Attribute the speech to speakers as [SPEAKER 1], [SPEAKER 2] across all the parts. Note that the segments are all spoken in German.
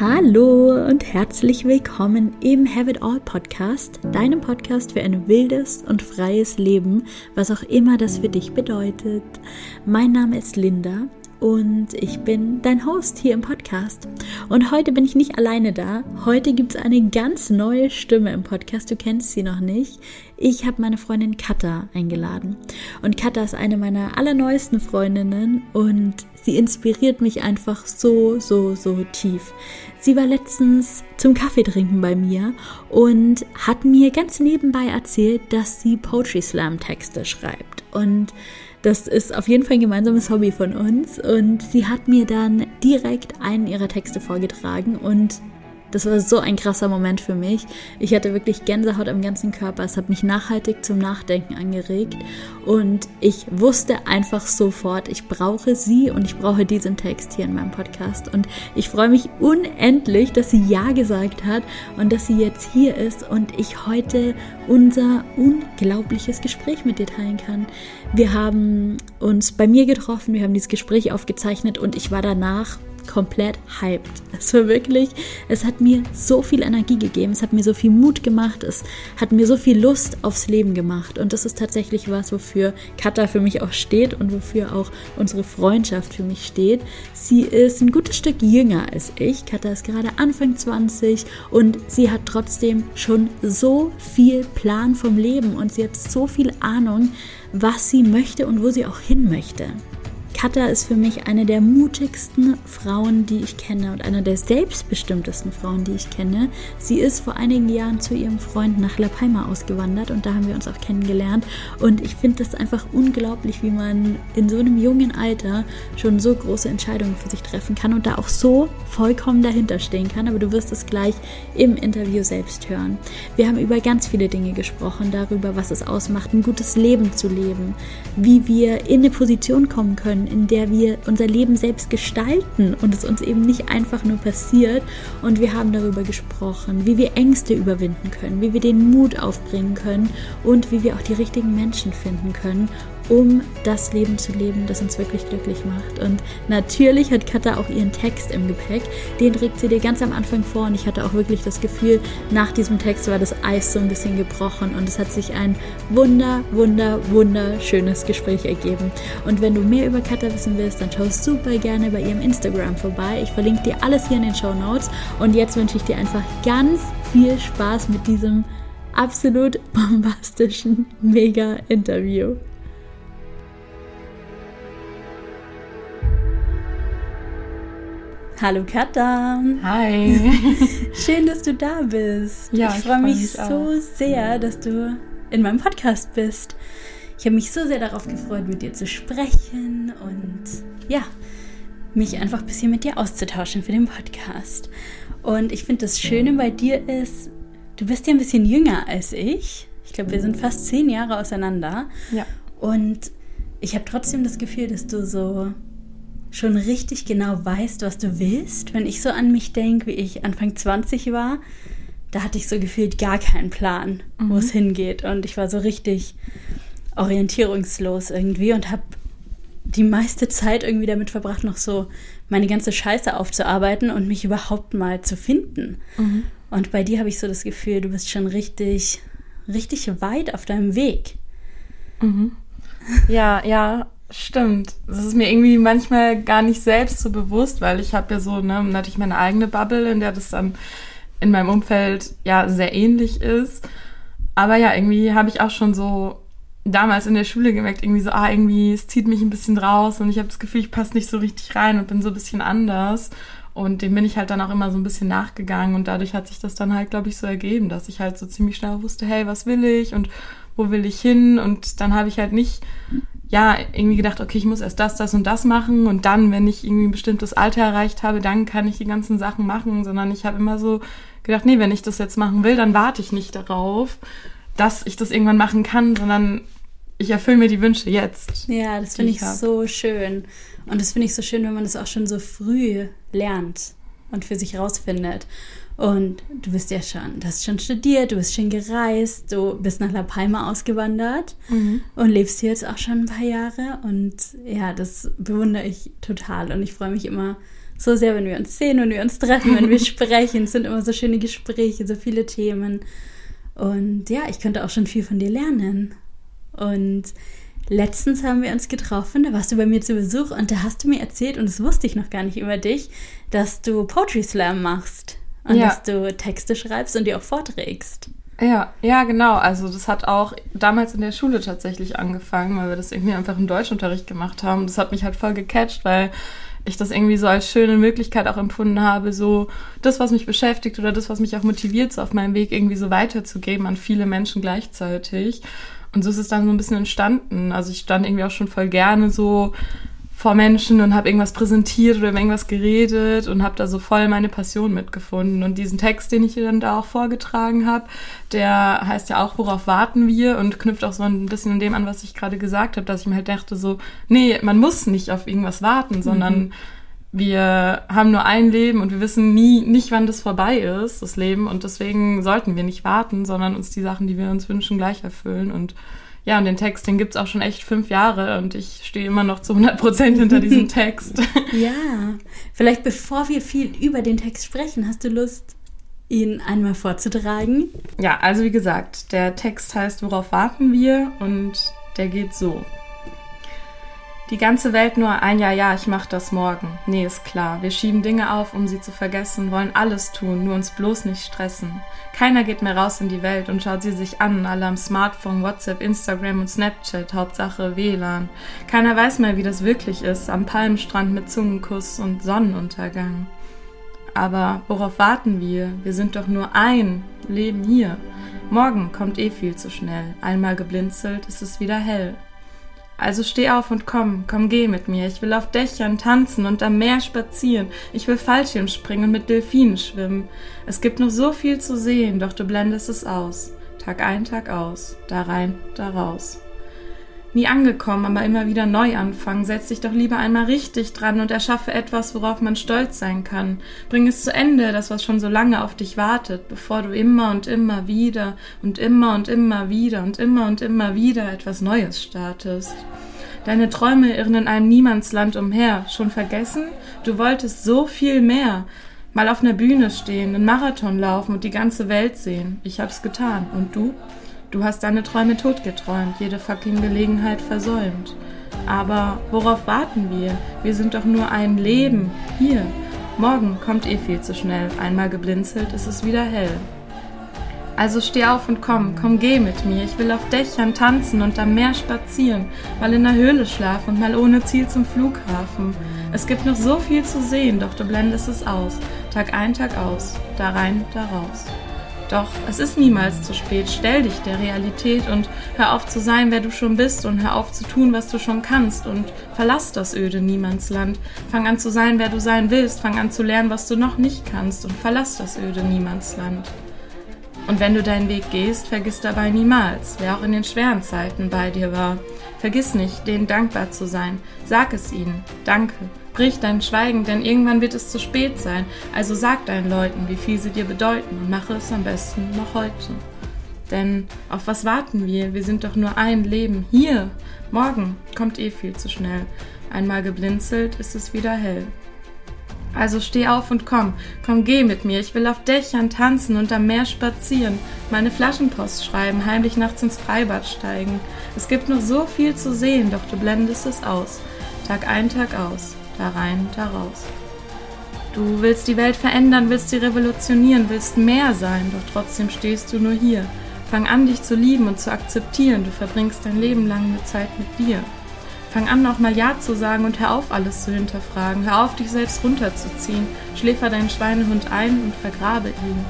[SPEAKER 1] Hallo und herzlich willkommen im Have It All Podcast, deinem Podcast für ein wildes und freies Leben, was auch immer das für dich bedeutet. Mein Name ist Linda und ich bin dein Host hier im Podcast. Und heute bin ich nicht alleine da. Heute gibt es eine ganz neue Stimme im Podcast. Du kennst sie noch nicht. Ich habe meine Freundin Katha eingeladen. Und Katha ist eine meiner allerneuesten Freundinnen und sie inspiriert mich einfach so, so, so tief. Sie war letztens zum Kaffee trinken bei mir und hat mir ganz nebenbei erzählt, dass sie Poetry Slam Texte schreibt. Und das ist auf jeden Fall ein gemeinsames Hobby von uns. Und sie hat mir dann direkt einen ihrer Texte vorgetragen und das war so ein krasser Moment für mich. Ich hatte wirklich Gänsehaut am ganzen Körper. Es hat mich nachhaltig zum Nachdenken angeregt. Und ich wusste einfach sofort, ich brauche sie und ich brauche diesen Text hier in meinem Podcast. Und ich freue mich unendlich, dass sie Ja gesagt hat und dass sie jetzt hier ist und ich heute unser unglaubliches Gespräch mit dir teilen kann. Wir haben uns bei mir getroffen, wir haben dieses Gespräch aufgezeichnet und ich war danach komplett hyped. Es war wirklich, es hat mir so viel Energie gegeben, es hat mir so viel Mut gemacht, es hat mir so viel Lust aufs Leben gemacht. Und das ist tatsächlich was, wofür Katha für mich auch steht und wofür auch unsere Freundschaft für mich steht. Sie ist ein gutes Stück jünger als ich. Katha ist gerade Anfang 20 und sie hat trotzdem schon so viel Plan vom Leben und sie hat so viel Ahnung, was sie möchte und wo sie auch hin möchte. Katha ist für mich eine der mutigsten Frauen, die ich kenne und eine der selbstbestimmtesten Frauen, die ich kenne. Sie ist vor einigen Jahren zu ihrem Freund nach La Palma ausgewandert und da haben wir uns auch kennengelernt. Und ich finde das einfach unglaublich, wie man in so einem jungen Alter schon so große Entscheidungen für sich treffen kann und da auch so vollkommen dahinter stehen kann. Aber du wirst es gleich im Interview selbst hören. Wir haben über ganz viele Dinge gesprochen, darüber, was es ausmacht, ein gutes Leben zu leben, wie wir in eine Position kommen können, in der wir unser Leben selbst gestalten und es uns eben nicht einfach nur passiert. Und wir haben darüber gesprochen, wie wir Ängste überwinden können, wie wir den Mut aufbringen können und wie wir auch die richtigen Menschen finden können, um das Leben zu leben, das uns wirklich glücklich macht. Und natürlich hat Katha auch ihren Text im Gepäck. Den trägt sie dir ganz am Anfang vor und ich hatte auch wirklich das Gefühl, nach diesem Text war das Eis so ein bisschen gebrochen und es hat sich ein wunder, wunder, wunderschönes Gespräch ergeben. Und wenn du mehr über Katha wissen willst, dann schau super gerne bei ihrem Instagram vorbei. Ich verlinke dir alles hier in den Show Notes und jetzt wünsche ich dir einfach ganz viel Spaß mit diesem absolut bombastischen Mega-Interview. Hallo Katha.
[SPEAKER 2] Hi.
[SPEAKER 1] Schön, dass du da bist. Ja, ich, freue mich, mich so sehr, dass du in meinem Podcast bist. Ich habe mich so sehr darauf gefreut, mit dir zu sprechen und ja, mich einfach ein bisschen mit dir auszutauschen für den Podcast. Und ich finde das Schöne bei dir ist, du bist ja ein bisschen jünger als ich. Ich glaube, wir sind fast zehn Jahre auseinander.
[SPEAKER 2] Ja.
[SPEAKER 1] Und ich habe trotzdem das Gefühl, dass du so schon richtig genau weißt, was du willst. Wenn ich so an mich denke, wie ich Anfang 20 war, da hatte ich so gefühlt gar keinen Plan, mhm. wo es hingeht. Und ich war so richtig orientierungslos irgendwie und habe die meiste Zeit irgendwie damit verbracht, noch so meine ganze Scheiße aufzuarbeiten und mich überhaupt mal zu finden. Mhm. Und bei dir habe ich so das Gefühl, du bist schon richtig, richtig weit auf deinem Weg.
[SPEAKER 2] Mhm. Ja, ja, Stimmt. Das ist mir irgendwie manchmal gar nicht selbst so bewusst, weil ich habe ja so ne, natürlich meine eigene Bubble, in der das dann in meinem Umfeld ja sehr ähnlich ist. Aber ja, irgendwie habe ich auch schon so damals in der Schule gemerkt, irgendwie so, ah, irgendwie, es zieht mich ein bisschen raus und ich habe das Gefühl, ich passe nicht so richtig rein und bin so ein bisschen anders. Und dem bin ich halt dann auch immer so ein bisschen nachgegangen und dadurch hat sich das dann halt, glaube ich, so ergeben, dass ich halt so ziemlich schnell wusste, hey, was will ich und wo will ich hin? Und dann habe ich halt nicht ja, irgendwie gedacht, okay, ich muss erst das, das und das machen und dann, wenn ich irgendwie ein bestimmtes Alter erreicht habe, dann kann ich die ganzen Sachen machen, sondern ich habe immer so gedacht, nee, wenn ich das jetzt machen will, dann warte ich nicht darauf, dass ich das irgendwann machen kann, sondern ich erfülle mir die Wünsche jetzt.
[SPEAKER 1] Ja, das finde ich, ich so schön. Und das finde ich so schön, wenn man das auch schon so früh lernt und für sich rausfindet. Und du bist ja schon, du hast schon studiert, du bist schon gereist, du bist nach La Palma ausgewandert mhm. und lebst hier jetzt auch schon ein paar Jahre. Und ja, das bewundere ich total. Und ich freue mich immer so sehr, wenn wir uns sehen, wenn wir uns treffen, wenn wir sprechen. Es sind immer so schöne Gespräche, so viele Themen. Und ja, ich könnte auch schon viel von dir lernen. Und letztens haben wir uns getroffen, da warst du bei mir zu Besuch und da hast du mir erzählt, und das wusste ich noch gar nicht über dich, dass du Poetry Slam machst. Und ja. dass du Texte schreibst und die auch vorträgst.
[SPEAKER 2] Ja, ja, genau. Also das hat auch damals in der Schule tatsächlich angefangen, weil wir das irgendwie einfach im Deutschunterricht gemacht haben. Das hat mich halt voll gecatcht, weil ich das irgendwie so als schöne Möglichkeit auch empfunden habe, so das, was mich beschäftigt oder das, was mich auch motiviert, so auf meinem Weg irgendwie so weiterzugeben an viele Menschen gleichzeitig. Und so ist es dann so ein bisschen entstanden. Also ich stand irgendwie auch schon voll gerne so vor Menschen und habe irgendwas präsentiert oder über irgendwas geredet und habe da so voll meine Passion mitgefunden. Und diesen Text, den ich dann da auch vorgetragen habe, der heißt ja auch, worauf warten wir und knüpft auch so ein bisschen an dem an, was ich gerade gesagt habe, dass ich mir halt dachte so, nee, man muss nicht auf irgendwas warten, sondern mhm. wir haben nur ein Leben und wir wissen nie, nicht wann das vorbei ist, das Leben. Und deswegen sollten wir nicht warten, sondern uns die Sachen, die wir uns wünschen, gleich erfüllen und ja, und den Text, den gibt's auch schon echt fünf Jahre und ich stehe immer noch zu 100 Prozent hinter diesem Text.
[SPEAKER 1] ja, vielleicht bevor wir viel über den Text sprechen, hast du Lust, ihn einmal vorzutragen?
[SPEAKER 2] Ja, also wie gesagt, der Text heißt Worauf warten wir und der geht so. Die ganze Welt nur ein Jahr, ja, ich mach das morgen. Nee, ist klar. Wir schieben Dinge auf, um sie zu vergessen, wollen alles tun, nur uns bloß nicht stressen. Keiner geht mehr raus in die Welt und schaut sie sich an, alle am Smartphone, WhatsApp, Instagram und Snapchat, Hauptsache WLAN. Keiner weiß mehr, wie das wirklich ist, am Palmstrand mit Zungenkuss und Sonnenuntergang. Aber worauf warten wir? Wir sind doch nur ein Leben hier. Morgen kommt eh viel zu schnell. Einmal geblinzelt ist es wieder hell. Also steh auf und komm, komm geh mit mir. Ich will auf Dächern tanzen und am Meer spazieren. Ich will Fallschirm springen und mit Delfinen schwimmen. Es gibt noch so viel zu sehen, doch du blendest es aus. Tag ein, Tag aus. Da rein, da raus. Nie angekommen, aber immer wieder neu anfangen. Setz dich doch lieber einmal richtig dran und erschaffe etwas, worauf man stolz sein kann. Bring es zu Ende, das, was schon so lange auf dich wartet, bevor du immer und immer wieder und immer und immer wieder und immer und immer wieder etwas Neues startest. Deine Träume irren in einem Niemandsland umher. Schon vergessen? Du wolltest so viel mehr. Mal auf einer Bühne stehen, einen Marathon laufen und die ganze Welt sehen. Ich hab's getan. Und du? Du hast deine Träume totgeträumt, jede fucking Gelegenheit versäumt. Aber worauf warten wir? Wir sind doch nur ein Leben. Hier. Morgen kommt eh viel zu schnell. Einmal geblinzelt ist es wieder hell. Also steh auf und komm, komm geh mit mir. Ich will auf Dächern tanzen und am Meer spazieren, mal in der Höhle schlafen und mal ohne Ziel zum Flughafen. Es gibt noch so viel zu sehen, doch du blendest es aus. Tag ein, Tag aus. Da rein, da raus. Doch es ist niemals zu spät. Stell dich der Realität und hör auf zu sein, wer du schon bist und hör auf zu tun, was du schon kannst und verlass das öde Niemandsland. Fang an zu sein, wer du sein willst. Fang an zu lernen, was du noch nicht kannst und verlass das öde Niemandsland. Und wenn du deinen Weg gehst, vergiss dabei niemals, wer auch in den schweren Zeiten bei dir war. Vergiss nicht, denen dankbar zu sein. Sag es ihnen. Danke. Brich dein Schweigen, denn irgendwann wird es zu spät sein. Also sag deinen Leuten, wie viel sie dir bedeuten und mache es am besten noch heute. Denn auf was warten wir? Wir sind doch nur ein Leben. Hier, morgen kommt eh viel zu schnell. Einmal geblinzelt ist es wieder hell. Also steh auf und komm, komm geh mit mir, ich will auf Dächern tanzen und am Meer spazieren, meine Flaschenpost schreiben, heimlich nachts ins Freibad steigen. Es gibt noch so viel zu sehen, doch du blendest es aus, Tag ein, Tag aus da rein, da raus. Du willst die Welt verändern, willst sie revolutionieren, willst mehr sein, doch trotzdem stehst du nur hier. Fang an, dich zu lieben und zu akzeptieren, du verbringst dein Leben lang eine Zeit mit dir. Fang an, auch mal Ja zu sagen und hör auf, alles zu hinterfragen. Hör auf, dich selbst runterzuziehen. Schläfer deinen Schweinehund ein und vergrabe ihn.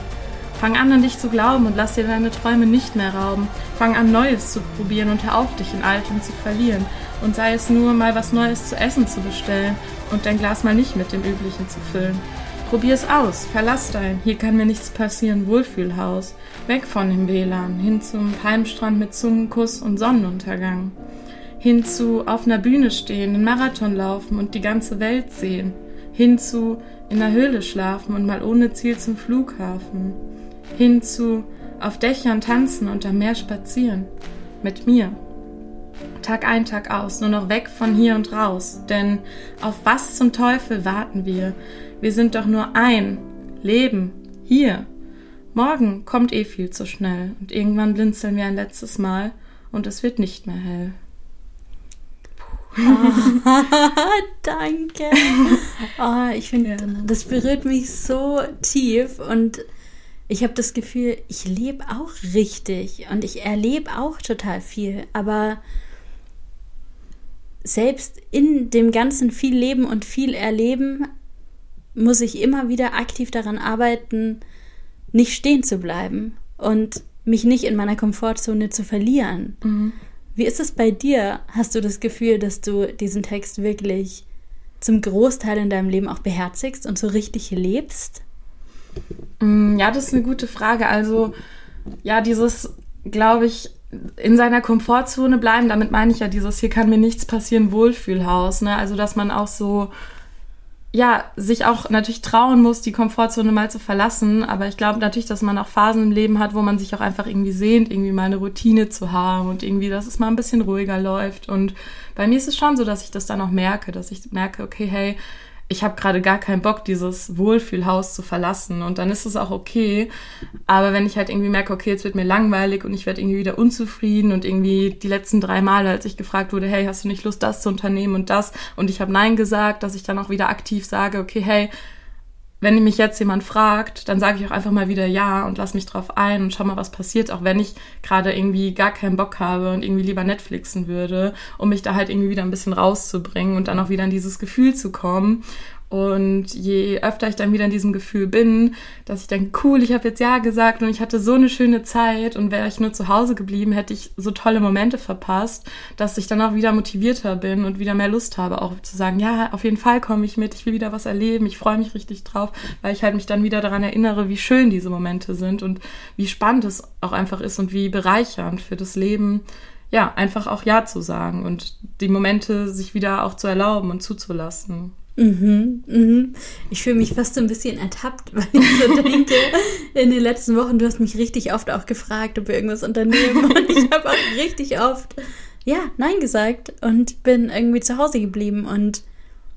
[SPEAKER 2] Fang an, an dich zu glauben und lass dir deine Träume nicht mehr rauben. Fang an, Neues zu probieren und hör auf, dich in Altem zu verlieren. Und sei es nur, mal was Neues zu essen zu bestellen und dein Glas mal nicht mit dem Üblichen zu füllen. Probier es aus, verlass dein, hier kann mir nichts passieren, Wohlfühlhaus. Weg von dem WLAN, hin zum Palmstrand mit Zungenkuss und Sonnenuntergang. Hin zu auf einer Bühne stehen, einen Marathon laufen und die ganze Welt sehen. Hin zu in der Höhle schlafen und mal ohne Ziel zum Flughafen. Hin zu auf Dächern tanzen und am Meer spazieren. Mit mir. Tag ein, Tag aus, nur noch weg von hier und raus. Denn auf was zum Teufel warten wir? Wir sind doch nur ein Leben hier. Morgen kommt eh viel zu schnell und irgendwann blinzeln wir ein letztes Mal und es wird nicht mehr hell.
[SPEAKER 1] Danke. Oh, ich finde, ja. das berührt mich so tief und ich habe das Gefühl, ich lebe auch richtig und ich erlebe auch total viel, aber selbst in dem ganzen viel Leben und viel Erleben muss ich immer wieder aktiv daran arbeiten, nicht stehen zu bleiben und mich nicht in meiner Komfortzone zu verlieren. Mhm. Wie ist es bei dir? Hast du das Gefühl, dass du diesen Text wirklich zum Großteil in deinem Leben auch beherzigst und so richtig lebst?
[SPEAKER 2] Mm, ja, das ist eine gute Frage. Also, ja, dieses, glaube ich, in seiner Komfortzone bleiben, damit meine ich ja dieses, hier kann mir nichts passieren, Wohlfühlhaus. Ne? Also, dass man auch so ja, sich auch natürlich trauen muss, die Komfortzone mal zu verlassen. Aber ich glaube natürlich, dass man auch Phasen im Leben hat, wo man sich auch einfach irgendwie sehnt, irgendwie mal eine Routine zu haben und irgendwie, dass es mal ein bisschen ruhiger läuft. Und bei mir ist es schon so, dass ich das dann auch merke, dass ich merke, okay, hey, ich habe gerade gar keinen Bock, dieses Wohlfühlhaus zu verlassen. Und dann ist es auch okay. Aber wenn ich halt irgendwie merke, okay, jetzt wird mir langweilig und ich werde irgendwie wieder unzufrieden und irgendwie die letzten drei Male, als ich gefragt wurde, hey, hast du nicht Lust, das zu unternehmen und das? Und ich habe Nein gesagt, dass ich dann auch wieder aktiv sage, okay, hey, wenn mich jetzt jemand fragt, dann sage ich auch einfach mal wieder ja und lass mich drauf ein und schau mal, was passiert, auch wenn ich gerade irgendwie gar keinen Bock habe und irgendwie lieber Netflixen würde, um mich da halt irgendwie wieder ein bisschen rauszubringen und dann auch wieder in dieses Gefühl zu kommen. Und je öfter ich dann wieder in diesem Gefühl bin, dass ich denke, cool, ich habe jetzt Ja gesagt und ich hatte so eine schöne Zeit und wäre ich nur zu Hause geblieben, hätte ich so tolle Momente verpasst, dass ich dann auch wieder motivierter bin und wieder mehr Lust habe, auch zu sagen, ja, auf jeden Fall komme ich mit, ich will wieder was erleben, ich freue mich richtig drauf, weil ich halt mich dann wieder daran erinnere, wie schön diese Momente sind und wie spannend es auch einfach ist und wie bereichernd für das Leben ja, einfach auch Ja zu sagen und die Momente sich wieder auch zu erlauben und zuzulassen.
[SPEAKER 1] Mhm, mhm. Ich fühle mich fast so ein bisschen ertappt, weil ich so denke, in den letzten Wochen, du hast mich richtig oft auch gefragt, ob wir irgendwas unternehmen. Und ich habe auch richtig oft, ja, Nein gesagt und bin irgendwie zu Hause geblieben. Und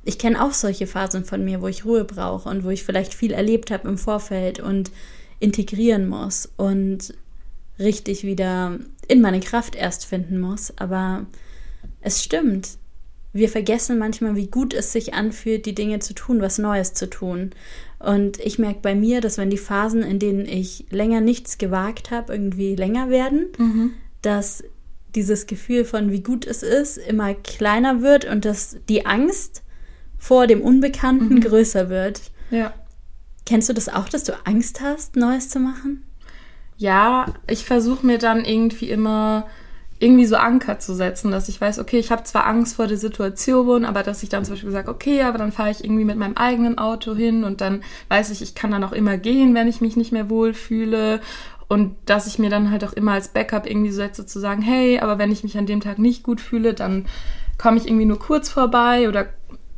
[SPEAKER 1] ich kenne auch solche Phasen von mir, wo ich Ruhe brauche und wo ich vielleicht viel erlebt habe im Vorfeld und integrieren muss und richtig wieder in meine Kraft erst finden muss. Aber es stimmt wir vergessen manchmal, wie gut es sich anfühlt, die Dinge zu tun, was Neues zu tun. Und ich merke bei mir, dass wenn die Phasen, in denen ich länger nichts gewagt habe, irgendwie länger werden, mhm. dass dieses Gefühl von wie gut es ist immer kleiner wird und dass die Angst vor dem Unbekannten mhm. größer wird.
[SPEAKER 2] Ja.
[SPEAKER 1] Kennst du das auch, dass du Angst hast, Neues zu machen?
[SPEAKER 2] Ja, ich versuche mir dann irgendwie immer irgendwie so Anker zu setzen, dass ich weiß, okay, ich habe zwar Angst vor der Situation, aber dass ich dann zum Beispiel sage, okay, aber dann fahre ich irgendwie mit meinem eigenen Auto hin und dann weiß ich, ich kann dann auch immer gehen, wenn ich mich nicht mehr wohlfühle und dass ich mir dann halt auch immer als Backup irgendwie setze zu sagen, hey, aber wenn ich mich an dem Tag nicht gut fühle, dann komme ich irgendwie nur kurz vorbei oder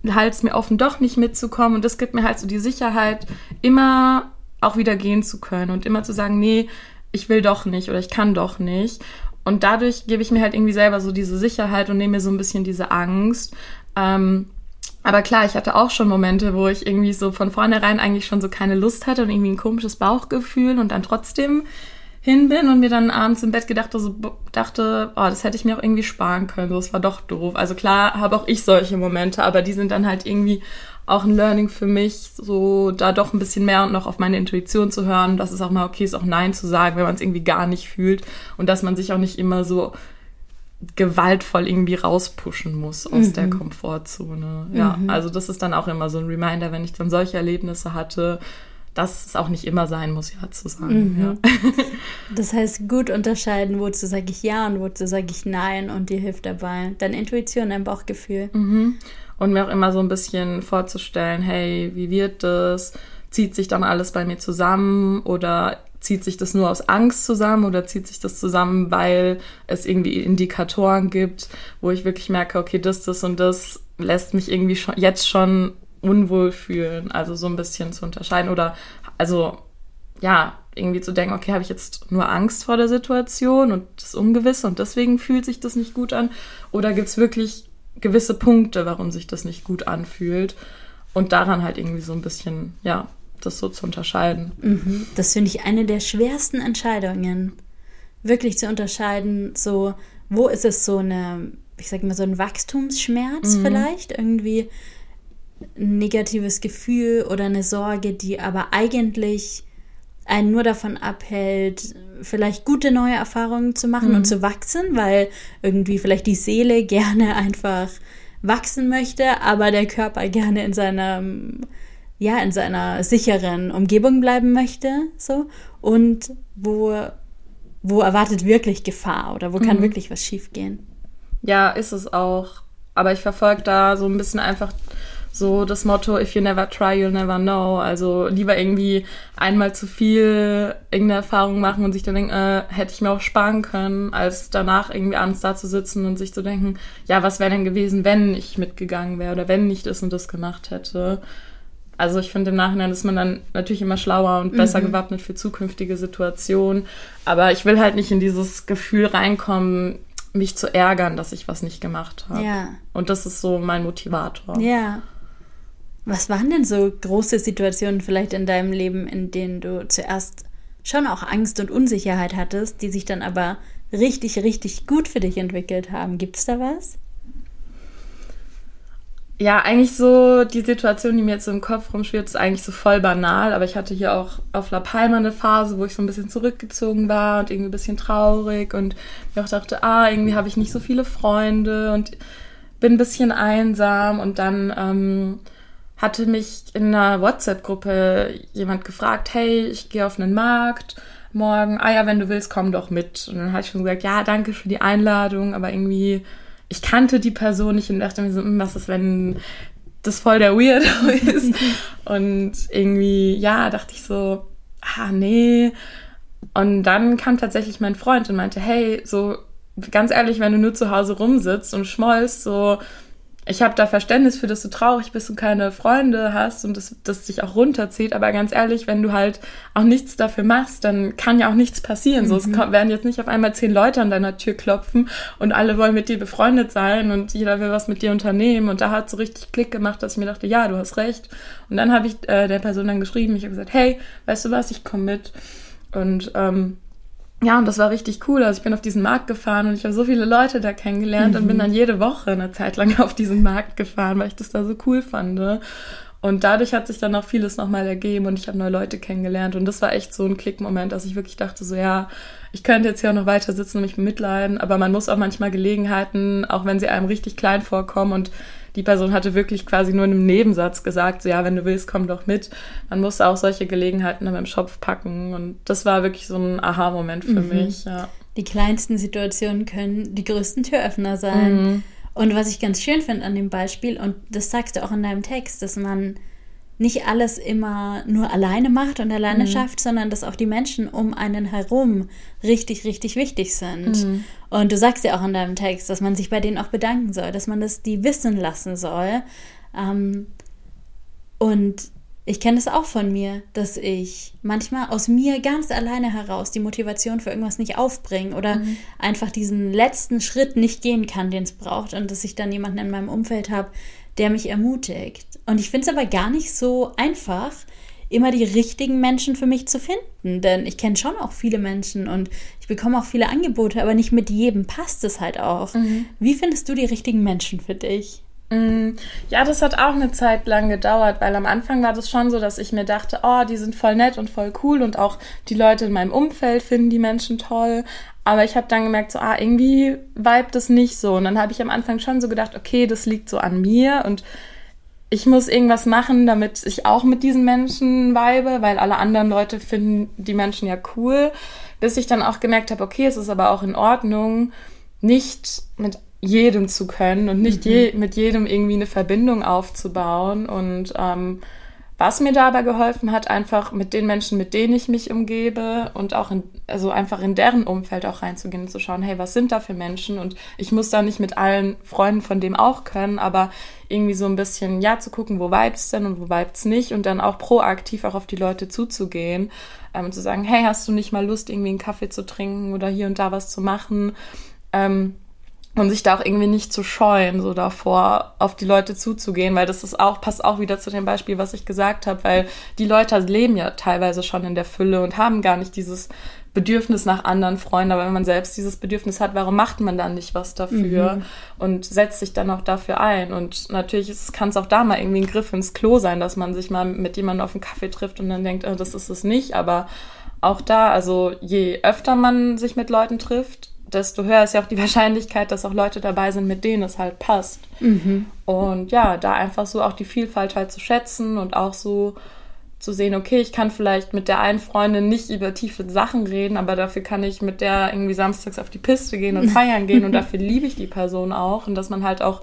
[SPEAKER 2] halte es mir offen, doch nicht mitzukommen und das gibt mir halt so die Sicherheit, immer auch wieder gehen zu können und immer zu sagen, nee, ich will doch nicht oder ich kann doch nicht. Und dadurch gebe ich mir halt irgendwie selber so diese Sicherheit und nehme mir so ein bisschen diese Angst. Ähm, aber klar, ich hatte auch schon Momente, wo ich irgendwie so von vornherein eigentlich schon so keine Lust hatte und irgendwie ein komisches Bauchgefühl und dann trotzdem hin bin und mir dann abends im Bett gedacht, so, dachte, oh, das hätte ich mir auch irgendwie sparen können. So, es war doch doof. Also klar habe auch ich solche Momente, aber die sind dann halt irgendwie auch ein Learning für mich, so da doch ein bisschen mehr und noch auf meine Intuition zu hören, dass es auch mal okay ist, auch Nein zu sagen, wenn man es irgendwie gar nicht fühlt und dass man sich auch nicht immer so gewaltvoll irgendwie rauspushen muss aus mhm. der Komfortzone. Ja, mhm. also das ist dann auch immer so ein Reminder, wenn ich dann solche Erlebnisse hatte, dass es auch nicht immer sein muss, ja zu sagen. Mhm. Ja.
[SPEAKER 1] Das heißt, gut unterscheiden, wozu sage ich ja und wozu sage ich nein und dir hilft dabei deine Intuition, dein Bauchgefühl.
[SPEAKER 2] Und mir auch immer so ein bisschen vorzustellen, hey, wie wird das? Zieht sich dann alles bei mir zusammen oder zieht sich das nur aus Angst zusammen oder zieht sich das zusammen, weil es irgendwie Indikatoren gibt, wo ich wirklich merke, okay, das, das und das lässt mich irgendwie schon jetzt schon unwohl fühlen. Also so ein bisschen zu unterscheiden oder also ja, irgendwie zu denken, okay, habe ich jetzt nur Angst vor der Situation und das Ungewisse und deswegen fühlt sich das nicht gut an? Oder gibt es wirklich gewisse Punkte, warum sich das nicht gut anfühlt? Und daran halt irgendwie so ein bisschen, ja, das so zu unterscheiden.
[SPEAKER 1] Mhm. Das finde ich eine der schwersten Entscheidungen. Wirklich zu unterscheiden, so, wo ist es so eine, ich sag mal, so ein Wachstumsschmerz mhm. vielleicht? Irgendwie ein negatives Gefühl oder eine Sorge, die aber eigentlich einen nur davon abhält, vielleicht gute neue Erfahrungen zu machen mhm. und zu wachsen, weil irgendwie vielleicht die Seele gerne einfach wachsen möchte, aber der Körper gerne in seiner ja in seiner sicheren Umgebung bleiben möchte, so und wo wo erwartet wirklich Gefahr oder wo kann mhm. wirklich was schiefgehen?
[SPEAKER 2] Ja, ist es auch. Aber ich verfolge da so ein bisschen einfach so das Motto, if you never try, you'll never know. Also lieber irgendwie einmal zu viel irgendeine Erfahrung machen und sich dann denken, äh, hätte ich mir auch sparen können, als danach irgendwie abends da zu sitzen und sich zu denken, ja, was wäre denn gewesen, wenn ich mitgegangen wäre oder wenn ich das und das gemacht hätte. Also ich finde im Nachhinein ist man dann natürlich immer schlauer und besser mhm. gewappnet für zukünftige Situationen. Aber ich will halt nicht in dieses Gefühl reinkommen, mich zu ärgern, dass ich was nicht gemacht habe. Ja. Und das ist so mein Motivator.
[SPEAKER 1] Ja. Was waren denn so große Situationen vielleicht in deinem Leben, in denen du zuerst schon auch Angst und Unsicherheit hattest, die sich dann aber richtig, richtig gut für dich entwickelt haben? Gibt es da was?
[SPEAKER 2] Ja, eigentlich so die Situation, die mir jetzt so im Kopf rumschwirrt, ist eigentlich so voll banal. Aber ich hatte hier auch auf La Palma eine Phase, wo ich so ein bisschen zurückgezogen war und irgendwie ein bisschen traurig und mir auch dachte, ah, irgendwie habe ich nicht so viele Freunde und bin ein bisschen einsam. Und dann ähm, hatte mich in einer WhatsApp-Gruppe jemand gefragt, hey, ich gehe auf einen Markt morgen. Ah ja, wenn du willst, komm doch mit. Und dann hatte ich schon gesagt, ja, danke für die Einladung, aber irgendwie ich kannte die Person nicht und dachte mir so, hm, was ist, wenn das voll der Weirdo ist? und irgendwie, ja, dachte ich so, ah, nee. Und dann kam tatsächlich mein Freund und meinte, hey, so ganz ehrlich, wenn du nur zu Hause rumsitzt und schmollst, so ich habe da Verständnis für, dass du traurig bist und keine Freunde hast und das, das dich auch runterzieht. Aber ganz ehrlich, wenn du halt auch nichts dafür machst, dann kann ja auch nichts passieren. Mhm. So, es mhm. werden jetzt nicht auf einmal zehn Leute an deiner Tür klopfen und alle wollen mit dir befreundet sein und jeder will was mit dir unternehmen. Und da hat so richtig Klick gemacht, dass ich mir dachte, ja, du hast recht. Und dann habe ich äh, der Person dann geschrieben, ich habe gesagt, hey, weißt du was, ich komme mit. Und ähm, ja, und das war richtig cool. Also ich bin auf diesen Markt gefahren und ich habe so viele Leute da kennengelernt mhm. und bin mhm. dann jede Woche eine Zeit lang auf diesen Markt gefahren, weil ich das da so cool fand. Und dadurch hat sich dann auch vieles nochmal ergeben und ich habe neue Leute kennengelernt. Und das war echt so ein Klickmoment, dass ich wirklich dachte, so ja, ich könnte jetzt hier auch noch weiter sitzen und mich bemitleiden, aber man muss auch manchmal Gelegenheiten, auch wenn sie einem richtig klein vorkommen und die Person hatte wirklich quasi nur in einem Nebensatz gesagt, so ja, wenn du willst, komm doch mit. Man musste auch solche Gelegenheiten dann im Schopf packen und das war wirklich so ein Aha-Moment für mhm. mich. Ja.
[SPEAKER 1] Die kleinsten Situationen können die größten Türöffner sein. Mhm. Und was ich ganz schön finde an dem Beispiel, und das sagst du auch in deinem Text, dass man nicht alles immer nur alleine macht und alleine mhm. schafft, sondern dass auch die Menschen um einen herum richtig, richtig wichtig sind. Mhm. Und du sagst ja auch in deinem Text, dass man sich bei denen auch bedanken soll, dass man das die wissen lassen soll. Ähm, und ich kenne das auch von mir, dass ich manchmal aus mir ganz alleine heraus die Motivation für irgendwas nicht aufbringe oder mhm. einfach diesen letzten Schritt nicht gehen kann, den es braucht und dass ich dann jemanden in meinem Umfeld habe, der mich ermutigt. Und ich finde es aber gar nicht so einfach, immer die richtigen Menschen für mich zu finden. Denn ich kenne schon auch viele Menschen und ich bekomme auch viele Angebote, aber nicht mit jedem passt es halt auch. Mhm. Wie findest du die richtigen Menschen für dich?
[SPEAKER 2] Mm, ja, das hat auch eine Zeit lang gedauert, weil am Anfang war das schon so, dass ich mir dachte, oh, die sind voll nett und voll cool und auch die Leute in meinem Umfeld finden die Menschen toll. Aber ich habe dann gemerkt, so, ah, irgendwie vibet das nicht so. Und dann habe ich am Anfang schon so gedacht, okay, das liegt so an mir und ich muss irgendwas machen, damit ich auch mit diesen Menschen vibe, weil alle anderen Leute finden die Menschen ja cool. Bis ich dann auch gemerkt habe, okay, es ist aber auch in Ordnung, nicht mit jedem zu können und nicht mhm. je, mit jedem irgendwie eine Verbindung aufzubauen und ähm, was mir dabei geholfen hat, einfach mit den Menschen, mit denen ich mich umgebe und auch in, also einfach in deren Umfeld auch reinzugehen und zu schauen, hey, was sind da für Menschen? Und ich muss da nicht mit allen Freunden von dem auch können, aber irgendwie so ein bisschen, ja, zu gucken, wo vibes denn und wo vibes nicht und dann auch proaktiv auch auf die Leute zuzugehen ähm, und zu sagen, hey, hast du nicht mal Lust, irgendwie einen Kaffee zu trinken oder hier und da was zu machen? Ähm, und sich da auch irgendwie nicht zu scheuen, so davor auf die Leute zuzugehen, weil das ist auch, passt auch wieder zu dem Beispiel, was ich gesagt habe, weil die Leute leben ja teilweise schon in der Fülle und haben gar nicht dieses Bedürfnis nach anderen Freunden, aber wenn man selbst dieses Bedürfnis hat, warum macht man dann nicht was dafür mhm. und setzt sich dann auch dafür ein? Und natürlich kann es auch da mal irgendwie ein Griff ins Klo sein, dass man sich mal mit jemandem auf einen Kaffee trifft und dann denkt, oh, das ist es nicht, aber auch da, also je öfter man sich mit Leuten trifft, desto höher ist ja auch die Wahrscheinlichkeit, dass auch Leute dabei sind, mit denen es halt passt. Mhm. Und ja, da einfach so auch die Vielfalt halt zu schätzen und auch so zu sehen, okay, ich kann vielleicht mit der einen Freundin nicht über tiefe Sachen reden, aber dafür kann ich mit der irgendwie samstags auf die Piste gehen und feiern gehen und dafür liebe ich die Person auch und dass man halt auch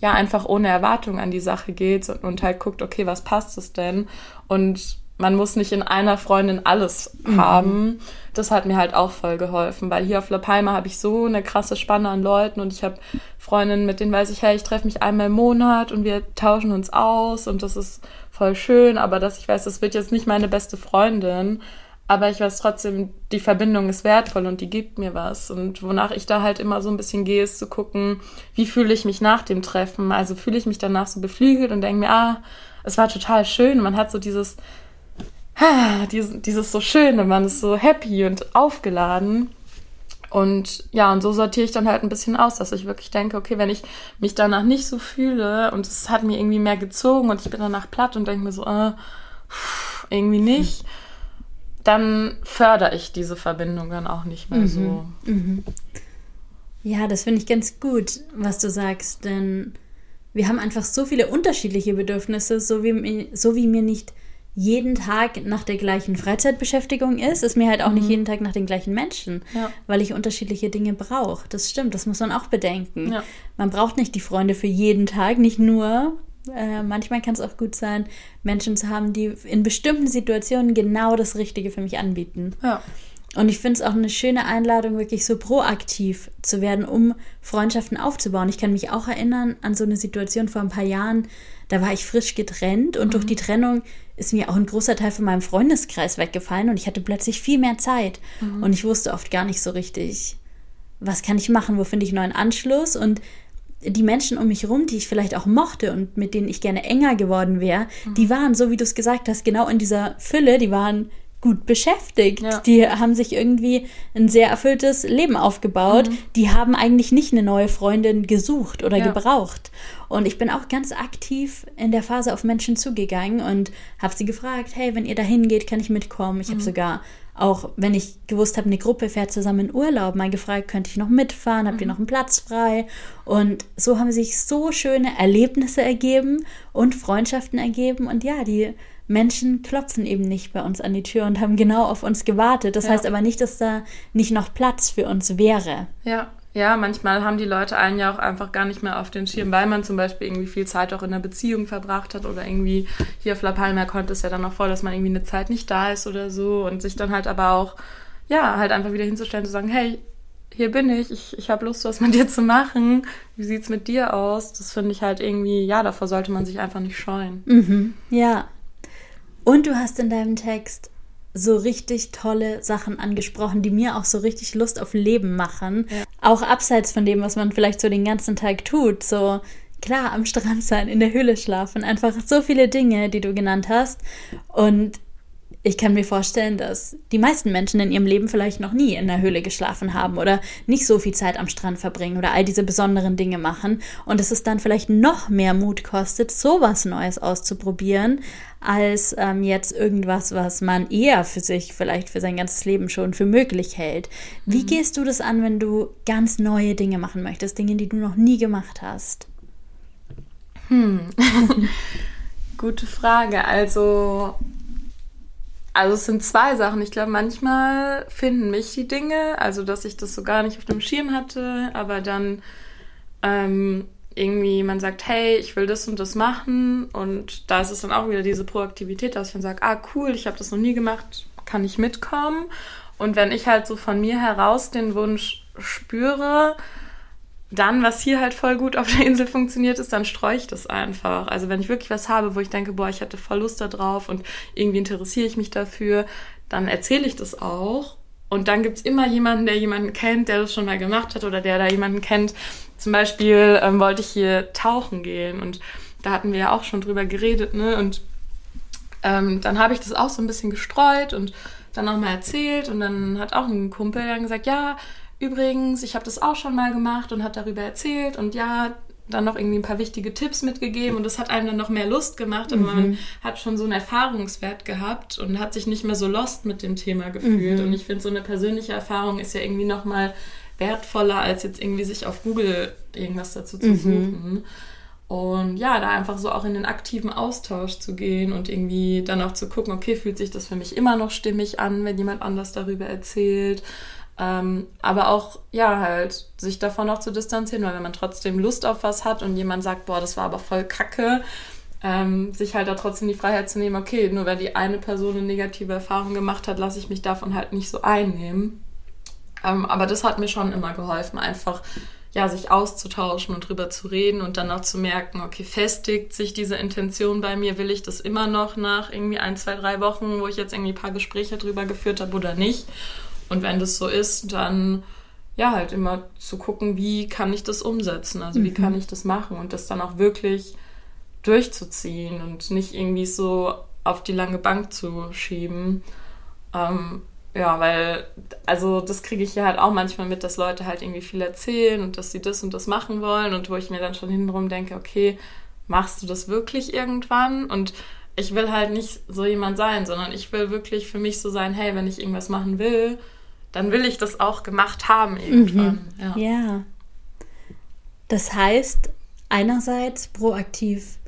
[SPEAKER 2] ja einfach ohne Erwartung an die Sache geht und halt guckt, okay, was passt es denn? Und man muss nicht in einer Freundin alles mhm. haben. Das hat mir halt auch voll geholfen, weil hier auf La Palma habe ich so eine krasse Spanne an Leuten und ich habe Freundinnen, mit denen weiß ich, hey, ich treffe mich einmal im Monat und wir tauschen uns aus und das ist voll schön, aber dass ich weiß, das wird jetzt nicht meine beste Freundin, aber ich weiß trotzdem, die Verbindung ist wertvoll und die gibt mir was. Und wonach ich da halt immer so ein bisschen gehe, ist zu gucken, wie fühle ich mich nach dem Treffen. Also fühle ich mich danach so beflügelt und denke mir, ah, es war total schön. Man hat so dieses dieses, dieses so Schöne, man ist so happy und aufgeladen. Und ja, und so sortiere ich dann halt ein bisschen aus, dass ich wirklich denke, okay, wenn ich mich danach nicht so fühle und es hat mir irgendwie mehr gezogen und ich bin danach platt und denke mir so, äh, irgendwie nicht, dann fördere ich diese Verbindung dann auch nicht mehr mhm. so. Mhm.
[SPEAKER 1] Ja, das finde ich ganz gut, was du sagst, denn wir haben einfach so viele unterschiedliche Bedürfnisse, so wie, so wie mir nicht jeden Tag nach der gleichen Freizeitbeschäftigung ist, ist mir halt auch mhm. nicht jeden Tag nach den gleichen Menschen, ja. weil ich unterschiedliche Dinge brauche. Das stimmt, das muss man auch bedenken. Ja. Man braucht nicht die Freunde für jeden Tag, nicht nur. Äh, manchmal kann es auch gut sein, Menschen zu haben, die in bestimmten Situationen genau das Richtige für mich anbieten. Ja. Und ich finde es auch eine schöne Einladung, wirklich so proaktiv zu werden, um Freundschaften aufzubauen. Ich kann mich auch erinnern an so eine Situation vor ein paar Jahren, da war ich frisch getrennt und mhm. durch die Trennung ist mir auch ein großer Teil von meinem Freundeskreis weggefallen und ich hatte plötzlich viel mehr Zeit mhm. und ich wusste oft gar nicht so richtig, was kann ich machen, wo finde ich neuen Anschluss und die Menschen um mich herum, die ich vielleicht auch mochte und mit denen ich gerne enger geworden wäre, mhm. die waren, so wie du es gesagt hast, genau in dieser Fülle, die waren gut beschäftigt. Ja. Die haben sich irgendwie ein sehr erfülltes Leben aufgebaut. Mhm. Die haben eigentlich nicht eine neue Freundin gesucht oder ja. gebraucht. Und ich bin auch ganz aktiv in der Phase auf Menschen zugegangen und habe sie gefragt, hey, wenn ihr dahin geht, kann ich mitkommen. Ich mhm. habe sogar auch, wenn ich gewusst habe, eine Gruppe fährt zusammen in Urlaub, mal gefragt, könnte ich noch mitfahren, habt ihr mhm. noch einen Platz frei? Und so haben sich so schöne Erlebnisse ergeben und Freundschaften ergeben. Und ja, die Menschen klopfen eben nicht bei uns an die Tür und haben genau auf uns gewartet. Das ja. heißt aber nicht, dass da nicht noch Platz für uns wäre.
[SPEAKER 2] Ja, ja, manchmal haben die Leute einen ja auch einfach gar nicht mehr auf den Schirm, weil man zum Beispiel irgendwie viel Zeit auch in einer Beziehung verbracht hat oder irgendwie hier auf La Palma kommt es ja dann auch vor, dass man irgendwie eine Zeit nicht da ist oder so und sich dann halt aber auch, ja, halt einfach wieder hinzustellen, zu sagen, hey, hier bin ich, ich, ich habe Lust, was mit dir zu machen. Wie sieht's mit dir aus? Das finde ich halt irgendwie, ja, davor sollte man sich einfach nicht scheuen.
[SPEAKER 1] Mhm, ja, und du hast in deinem Text so richtig tolle Sachen angesprochen, die mir auch so richtig Lust auf Leben machen. Ja. Auch abseits von dem, was man vielleicht so den ganzen Tag tut. So klar, am Strand sein, in der Höhle schlafen. Einfach so viele Dinge, die du genannt hast. Und ich kann mir vorstellen, dass die meisten Menschen in ihrem Leben vielleicht noch nie in der Höhle geschlafen haben oder nicht so viel Zeit am Strand verbringen oder all diese besonderen Dinge machen und dass es dann vielleicht noch mehr Mut kostet, sowas Neues auszuprobieren, als ähm, jetzt irgendwas, was man eher für sich vielleicht für sein ganzes Leben schon für möglich hält. Wie mhm. gehst du das an, wenn du ganz neue Dinge machen möchtest, Dinge, die du noch nie gemacht hast?
[SPEAKER 2] Hm. Gute Frage. Also also es sind zwei Sachen. Ich glaube, manchmal finden mich die Dinge, also dass ich das so gar nicht auf dem Schirm hatte, aber dann ähm, irgendwie man sagt, hey, ich will das und das machen und da ist es dann auch wieder diese Proaktivität, dass ich dann sage, ah cool, ich habe das noch nie gemacht, kann ich mitkommen? Und wenn ich halt so von mir heraus den Wunsch spüre, dann, was hier halt voll gut auf der Insel funktioniert, ist, dann streue ich das einfach. Also wenn ich wirklich was habe, wo ich denke, boah, ich hätte voll Lust da drauf und irgendwie interessiere ich mich dafür, dann erzähle ich das auch. Und dann gibt's immer jemanden, der jemanden kennt, der das schon mal gemacht hat oder der da jemanden kennt. Zum Beispiel ähm, wollte ich hier tauchen gehen und da hatten wir ja auch schon drüber geredet, ne? Und ähm, dann habe ich das auch so ein bisschen gestreut und dann nochmal erzählt und dann hat auch ein Kumpel dann gesagt, ja, übrigens, ich habe das auch schon mal gemacht und hat darüber erzählt und ja, dann noch irgendwie ein paar wichtige Tipps mitgegeben und das hat einem dann noch mehr Lust gemacht und mhm. man hat schon so einen Erfahrungswert gehabt und hat sich nicht mehr so lost mit dem Thema gefühlt mhm. und ich finde so eine persönliche Erfahrung ist ja irgendwie noch mal wertvoller als jetzt irgendwie sich auf Google irgendwas dazu zu mhm. suchen. Und ja, da einfach so auch in den aktiven Austausch zu gehen und irgendwie dann auch zu gucken, okay, fühlt sich das für mich immer noch stimmig an, wenn jemand anders darüber erzählt. Ähm, aber auch, ja, halt, sich davon auch zu distanzieren, weil wenn man trotzdem Lust auf was hat und jemand sagt, boah, das war aber voll kacke, ähm, sich halt da trotzdem die Freiheit zu nehmen, okay, nur weil die eine Person eine negative Erfahrung gemacht hat, lasse ich mich davon halt nicht so einnehmen. Ähm, aber das hat mir schon immer geholfen, einfach ja, sich auszutauschen und drüber zu reden und dann auch zu merken, okay, festigt sich diese Intention bei mir, will ich das immer noch nach irgendwie ein, zwei, drei Wochen, wo ich jetzt irgendwie ein paar Gespräche drüber geführt habe oder nicht. Und wenn das so ist, dann ja, halt immer zu gucken, wie kann ich das umsetzen, also mhm. wie kann ich das machen und das dann auch wirklich durchzuziehen und nicht irgendwie so auf die lange Bank zu schieben. Ähm, ja, weil, also das kriege ich hier halt auch manchmal mit, dass Leute halt irgendwie viel erzählen und dass sie das und das machen wollen und wo ich mir dann schon hintenrum denke, okay, machst du das wirklich irgendwann? Und ich will halt nicht so jemand sein, sondern ich will wirklich für mich so sein, hey, wenn ich irgendwas machen will, dann will ich das auch gemacht haben irgendwann.
[SPEAKER 1] Mhm. Ja. ja. Das heißt, einerseits proaktiv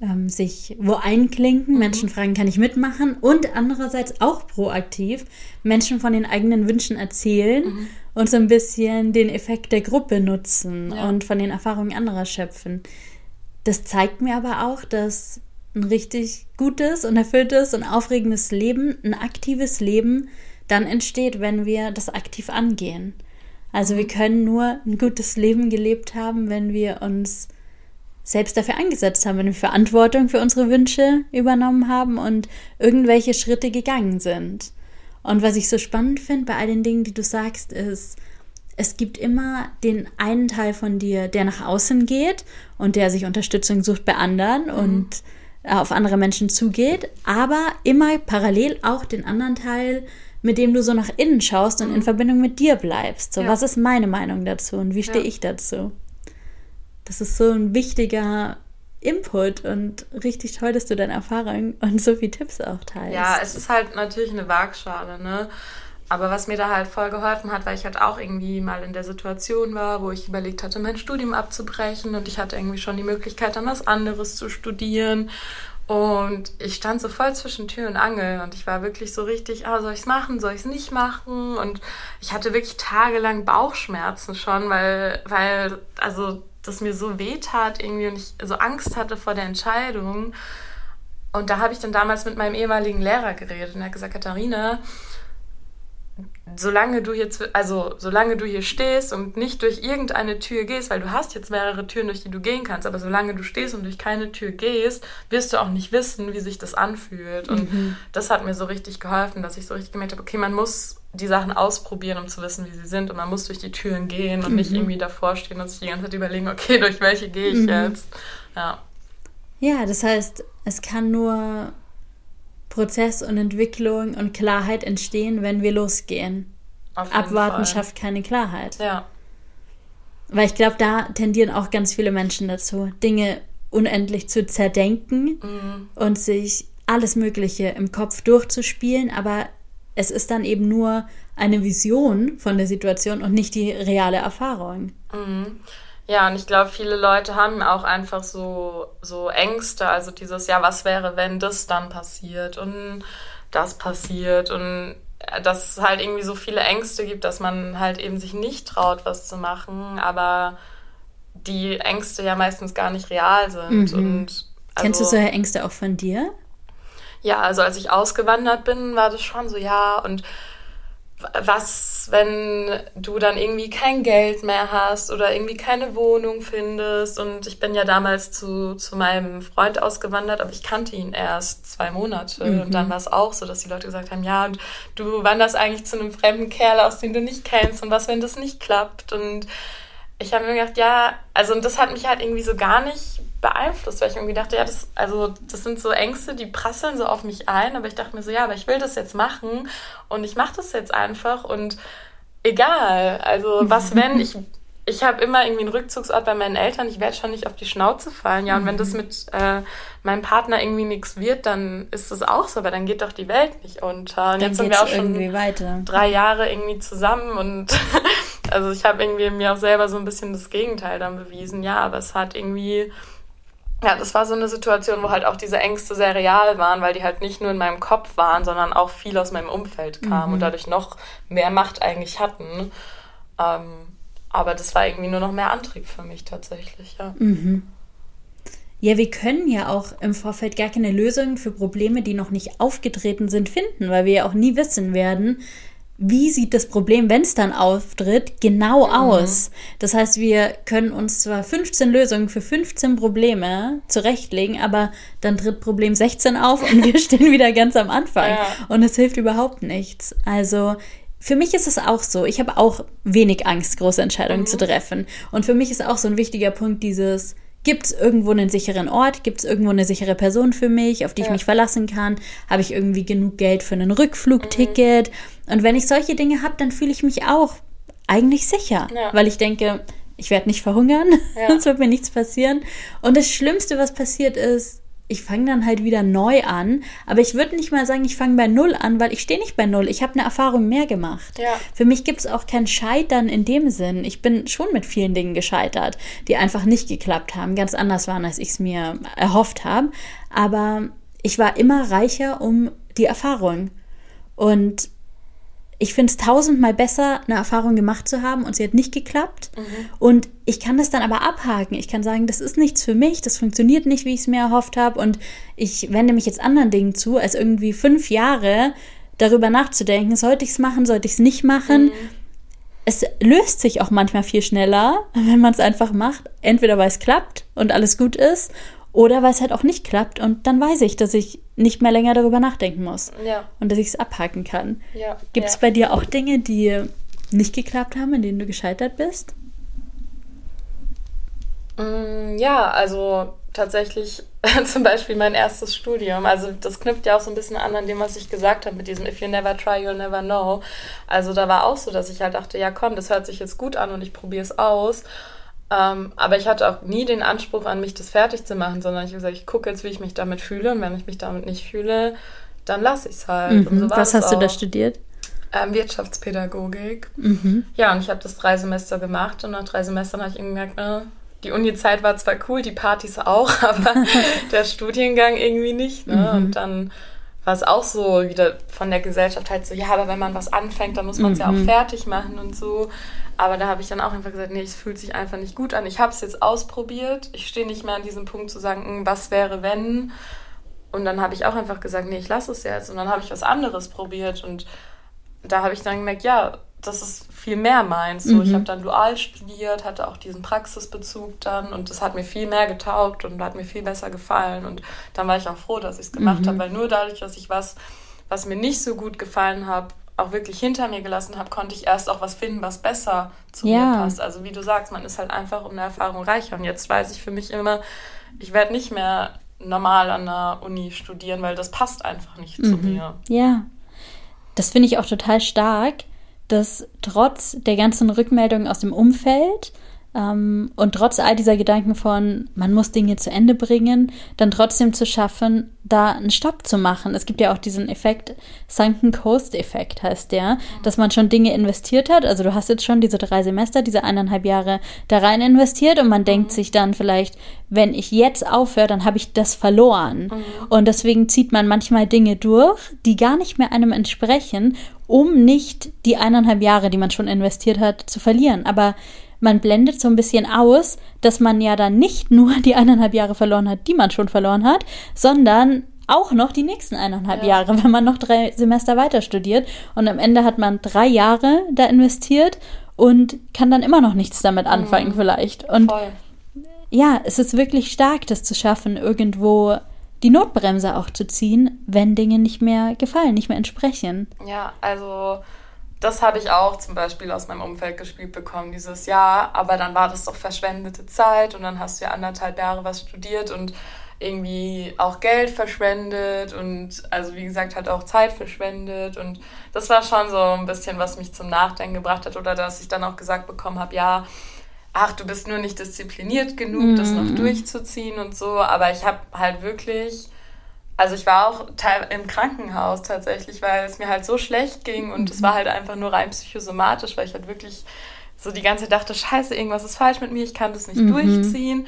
[SPEAKER 1] ähm, sich wo einklinken, mhm. Menschen fragen, kann ich mitmachen und andererseits auch proaktiv Menschen von den eigenen Wünschen erzählen mhm. und so ein bisschen den Effekt der Gruppe nutzen ja. und von den Erfahrungen anderer schöpfen. Das zeigt mir aber auch, dass ein richtig gutes und erfülltes und aufregendes Leben, ein aktives Leben dann entsteht, wenn wir das aktiv angehen. Also wir können nur ein gutes Leben gelebt haben, wenn wir uns selbst dafür eingesetzt haben, wenn wir Verantwortung für unsere Wünsche übernommen haben und irgendwelche Schritte gegangen sind. Und was ich so spannend finde bei all den Dingen, die du sagst, ist, es gibt immer den einen Teil von dir, der nach außen geht und der sich Unterstützung sucht bei anderen mhm. und auf andere Menschen zugeht, aber immer parallel auch den anderen Teil, mit dem du so nach innen schaust und mhm. in Verbindung mit dir bleibst. So, ja. was ist meine Meinung dazu und wie stehe ja. ich dazu? das ist so ein wichtiger Input und richtig toll, dass du deine Erfahrungen und so viele Tipps auch teilst.
[SPEAKER 2] Ja, es ist halt natürlich eine Waagschale, ne? Aber was mir da halt voll geholfen hat, weil ich halt auch irgendwie mal in der Situation war, wo ich überlegt hatte, mein Studium abzubrechen und ich hatte irgendwie schon die Möglichkeit, dann was anderes zu studieren. Und ich stand so voll zwischen Tür und Angel und ich war wirklich so richtig, ah, soll ich es machen, soll ich es nicht machen? Und ich hatte wirklich tagelang Bauchschmerzen schon, weil, weil, also das mir so weh tat irgendwie und ich so Angst hatte vor der Entscheidung. Und da habe ich dann damals mit meinem ehemaligen Lehrer geredet und er hat gesagt, Katharina, solange du hier, also solange du hier stehst und nicht durch irgendeine Tür gehst, weil du hast jetzt mehrere Türen, durch die du gehen kannst, aber solange du stehst und durch keine Tür gehst, wirst du auch nicht wissen, wie sich das anfühlt. Und mhm. das hat mir so richtig geholfen, dass ich so richtig gemerkt habe, okay, man muss die Sachen ausprobieren, um zu wissen, wie sie sind. Und man muss durch die Türen gehen und mhm. nicht irgendwie davor stehen und sich die ganze Zeit überlegen, okay, durch welche gehe ich mhm. jetzt? Ja.
[SPEAKER 1] Ja, das heißt, es kann nur Prozess und Entwicklung und Klarheit entstehen, wenn wir losgehen. Abwarten Fall. schafft keine Klarheit.
[SPEAKER 2] Ja.
[SPEAKER 1] Weil ich glaube, da tendieren auch ganz viele Menschen dazu, Dinge unendlich zu zerdenken mhm. und sich alles Mögliche im Kopf durchzuspielen, aber es ist dann eben nur eine Vision von der Situation und nicht die reale Erfahrung.
[SPEAKER 2] Mhm. Ja, und ich glaube, viele Leute haben auch einfach so, so Ängste, also dieses, ja, was wäre, wenn das dann passiert und das passiert und dass es halt irgendwie so viele Ängste gibt, dass man halt eben sich nicht traut, was zu machen, aber die Ängste ja meistens gar nicht real sind. Mhm. Und
[SPEAKER 1] also, Kennst du solche Ängste auch von dir?
[SPEAKER 2] Ja, also als ich ausgewandert bin, war das schon so, ja, und was, wenn du dann irgendwie kein Geld mehr hast oder irgendwie keine Wohnung findest. Und ich bin ja damals zu, zu meinem Freund ausgewandert, aber ich kannte ihn erst zwei Monate. Mhm. Und dann war es auch so, dass die Leute gesagt haben, ja, und du wanderst eigentlich zu einem fremden Kerl aus, den du nicht kennst. Und was, wenn das nicht klappt? Und ich habe mir gedacht, ja, also und das hat mich halt irgendwie so gar nicht beeinflusst, weil ich irgendwie dachte, ja, das, also das sind so Ängste, die prasseln so auf mich ein, aber ich dachte mir so, ja, aber ich will das jetzt machen und ich mache das jetzt einfach und egal, also was wenn, ich, ich habe immer irgendwie einen Rückzugsort bei meinen Eltern, ich werde schon nicht auf die Schnauze fallen, ja, und wenn das mhm. mit äh, meinem Partner irgendwie nichts wird, dann ist das auch so, aber dann geht doch die Welt nicht unter. Und dann jetzt sind wir auch schon weiter. drei Jahre irgendwie zusammen und also ich habe irgendwie mir auch selber so ein bisschen das Gegenteil dann bewiesen, ja, aber es hat irgendwie ja, das war so eine Situation, wo halt auch diese Ängste sehr real waren, weil die halt nicht nur in meinem Kopf waren, sondern auch viel aus meinem Umfeld kamen mhm. und dadurch noch mehr Macht eigentlich hatten. Ähm, aber das war irgendwie nur noch mehr Antrieb für mich tatsächlich, ja.
[SPEAKER 1] Mhm. Ja, wir können ja auch im Vorfeld gar keine Lösungen für Probleme, die noch nicht aufgetreten sind, finden, weil wir ja auch nie wissen werden, wie sieht das Problem, wenn es dann auftritt, genau mhm. aus. Das heißt, wir können uns zwar 15 Lösungen für 15 Probleme zurechtlegen, aber dann tritt Problem 16 auf und wir stehen wieder ganz am Anfang. Ja. Und es hilft überhaupt nichts. Also für mich ist es auch so. Ich habe auch wenig Angst, große Entscheidungen mhm. zu treffen. Und für mich ist auch so ein wichtiger Punkt dieses, Gibt es irgendwo einen sicheren Ort? Gibt es irgendwo eine sichere Person für mich, auf die ja. ich mich verlassen kann? Habe ich irgendwie genug Geld für ein Rückflugticket? Mhm. Und wenn ich solche Dinge habe, dann fühle ich mich auch eigentlich sicher, ja. weil ich denke, ich werde nicht verhungern, ja. sonst wird mir nichts passieren. Und das Schlimmste, was passiert ist, ich fange dann halt wieder neu an. Aber ich würde nicht mal sagen, ich fange bei Null an, weil ich stehe nicht bei Null. Ich habe eine Erfahrung mehr gemacht. Ja. Für mich gibt es auch kein Scheitern in dem Sinn. Ich bin schon mit vielen Dingen gescheitert, die einfach nicht geklappt haben, ganz anders waren, als ich es mir erhofft habe. Aber ich war immer reicher um die Erfahrung. Und ich finde es tausendmal besser, eine Erfahrung gemacht zu haben und sie hat nicht geklappt. Mhm. Und ich kann das dann aber abhaken. Ich kann sagen, das ist nichts für mich, das funktioniert nicht, wie ich es mir erhofft habe. Und ich wende mich jetzt anderen Dingen zu, als irgendwie fünf Jahre darüber nachzudenken, sollte ich es machen, sollte ich es nicht machen. Mhm. Es löst sich auch manchmal viel schneller, wenn man es einfach macht. Entweder weil es klappt und alles gut ist oder weil es halt auch nicht klappt und dann weiß ich, dass ich nicht mehr länger darüber nachdenken muss. Ja. Und dass ich es abhaken kann. Ja. Gibt es ja. bei dir auch Dinge, die nicht geklappt haben, in denen du gescheitert bist?
[SPEAKER 2] Mm, ja, also tatsächlich zum Beispiel mein erstes Studium. Also das knüpft ja auch so ein bisschen an an dem, was ich gesagt habe mit diesem If you never try, you'll never know. Also da war auch so, dass ich halt dachte, ja komm, das hört sich jetzt gut an und ich probiere es aus. Ähm, aber ich hatte auch nie den Anspruch an mich, das fertig zu machen, sondern ich habe gesagt, ich gucke jetzt, wie ich mich damit fühle und wenn ich mich damit nicht fühle, dann lasse ich es halt.
[SPEAKER 1] Mhm. So Was hast auch. du da studiert?
[SPEAKER 2] Ähm, Wirtschaftspädagogik. Mhm. Ja, und ich habe das drei Semester gemacht und nach drei Semestern habe ich irgendwie gemerkt, äh, die Uni-Zeit war zwar cool, die Partys auch, aber der Studiengang irgendwie nicht. Ne? Mhm. Und dann war es auch so wieder von der Gesellschaft halt so, ja, aber wenn man was anfängt, dann muss man es mhm. ja auch mhm. fertig machen und so. Aber da habe ich dann auch einfach gesagt, nee, es fühlt sich einfach nicht gut an. Ich habe es jetzt ausprobiert. Ich stehe nicht mehr an diesem Punkt zu sagen, hm, was wäre, wenn. Und dann habe ich auch einfach gesagt, nee, ich lasse es jetzt. Und dann habe ich was anderes probiert. Und da habe ich dann gemerkt, ja, das ist viel mehr meins. So, mhm. Ich habe dann dual studiert, hatte auch diesen Praxisbezug dann und das hat mir viel mehr getaugt und hat mir viel besser gefallen. Und dann war ich auch froh, dass ich es gemacht mhm. habe, weil nur dadurch, dass ich was, was mir nicht so gut gefallen hat, auch wirklich hinter mir gelassen habe, konnte ich erst auch was finden, was besser zu ja. mir passt. Also wie du sagst, man ist halt einfach um eine Erfahrung reicher. Und jetzt weiß ich für mich immer, ich werde nicht mehr normal an der Uni studieren, weil das passt einfach nicht mhm. zu mir.
[SPEAKER 1] Ja, das finde ich auch total stark, dass trotz der ganzen Rückmeldungen aus dem Umfeld ähm, und trotz all dieser Gedanken von, man muss Dinge zu Ende bringen, dann trotzdem zu schaffen, da einen Stopp zu machen. Es gibt ja auch diesen Effekt, Sunken Coast Effekt heißt der, dass man schon Dinge investiert hat. Also du hast jetzt schon diese drei Semester, diese eineinhalb Jahre da rein investiert und man denkt sich dann vielleicht, wenn ich jetzt aufhöre, dann habe ich das verloren. Mhm. Und deswegen zieht man manchmal Dinge durch, die gar nicht mehr einem entsprechen, um nicht die eineinhalb Jahre, die man schon investiert hat, zu verlieren. Aber man blendet so ein bisschen aus, dass man ja dann nicht nur die eineinhalb Jahre verloren hat, die man schon verloren hat, sondern auch noch die nächsten eineinhalb ja. Jahre, wenn man noch drei Semester weiter studiert. Und am Ende hat man drei Jahre da investiert und kann dann immer noch nichts damit anfangen, mhm. vielleicht. Und Voll. ja, es ist wirklich stark, das zu schaffen, irgendwo die Notbremse auch zu ziehen, wenn Dinge nicht mehr gefallen, nicht mehr entsprechen.
[SPEAKER 2] Ja, also das habe ich auch zum Beispiel aus meinem Umfeld gespielt bekommen dieses Jahr, aber dann war das doch verschwendete Zeit und dann hast du ja anderthalb Jahre was studiert und irgendwie auch Geld verschwendet und also wie gesagt hat auch Zeit verschwendet und das war schon so ein bisschen, was mich zum Nachdenken gebracht hat oder dass ich dann auch gesagt bekommen habe, ja, ach, du bist nur nicht diszipliniert genug, mhm. das noch mhm. durchzuziehen und so, aber ich habe halt wirklich also ich war auch im Krankenhaus tatsächlich, weil es mir halt so schlecht ging und es war halt einfach nur rein psychosomatisch, weil ich halt wirklich so die ganze Zeit dachte, scheiße, irgendwas ist falsch mit mir, ich kann das nicht mhm. durchziehen.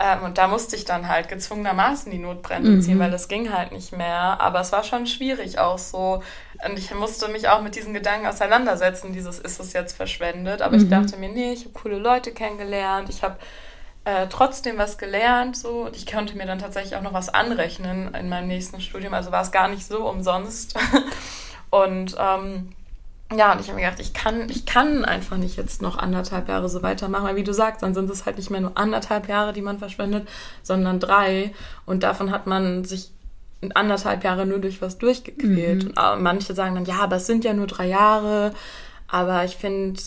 [SPEAKER 2] Ähm, und da musste ich dann halt gezwungenermaßen die Notbremse mhm. ziehen, weil das ging halt nicht mehr. Aber es war schon schwierig auch so. Und ich musste mich auch mit diesen Gedanken auseinandersetzen, dieses ist es jetzt verschwendet. Aber mhm. ich dachte mir, nee, ich habe coole Leute kennengelernt, ich habe äh, trotzdem was gelernt so und ich konnte mir dann tatsächlich auch noch was anrechnen in meinem nächsten Studium. Also war es gar nicht so umsonst. und ähm, ja, und ich habe mir gedacht, ich kann, ich kann einfach nicht jetzt noch anderthalb Jahre so weitermachen, weil wie du sagst, dann sind es halt nicht mehr nur anderthalb Jahre, die man verschwendet, sondern drei. Und davon hat man sich anderthalb Jahre nur durch was durchgequält. Mhm. Und äh, manche sagen dann, ja, aber es sind ja nur drei Jahre. Aber ich finde,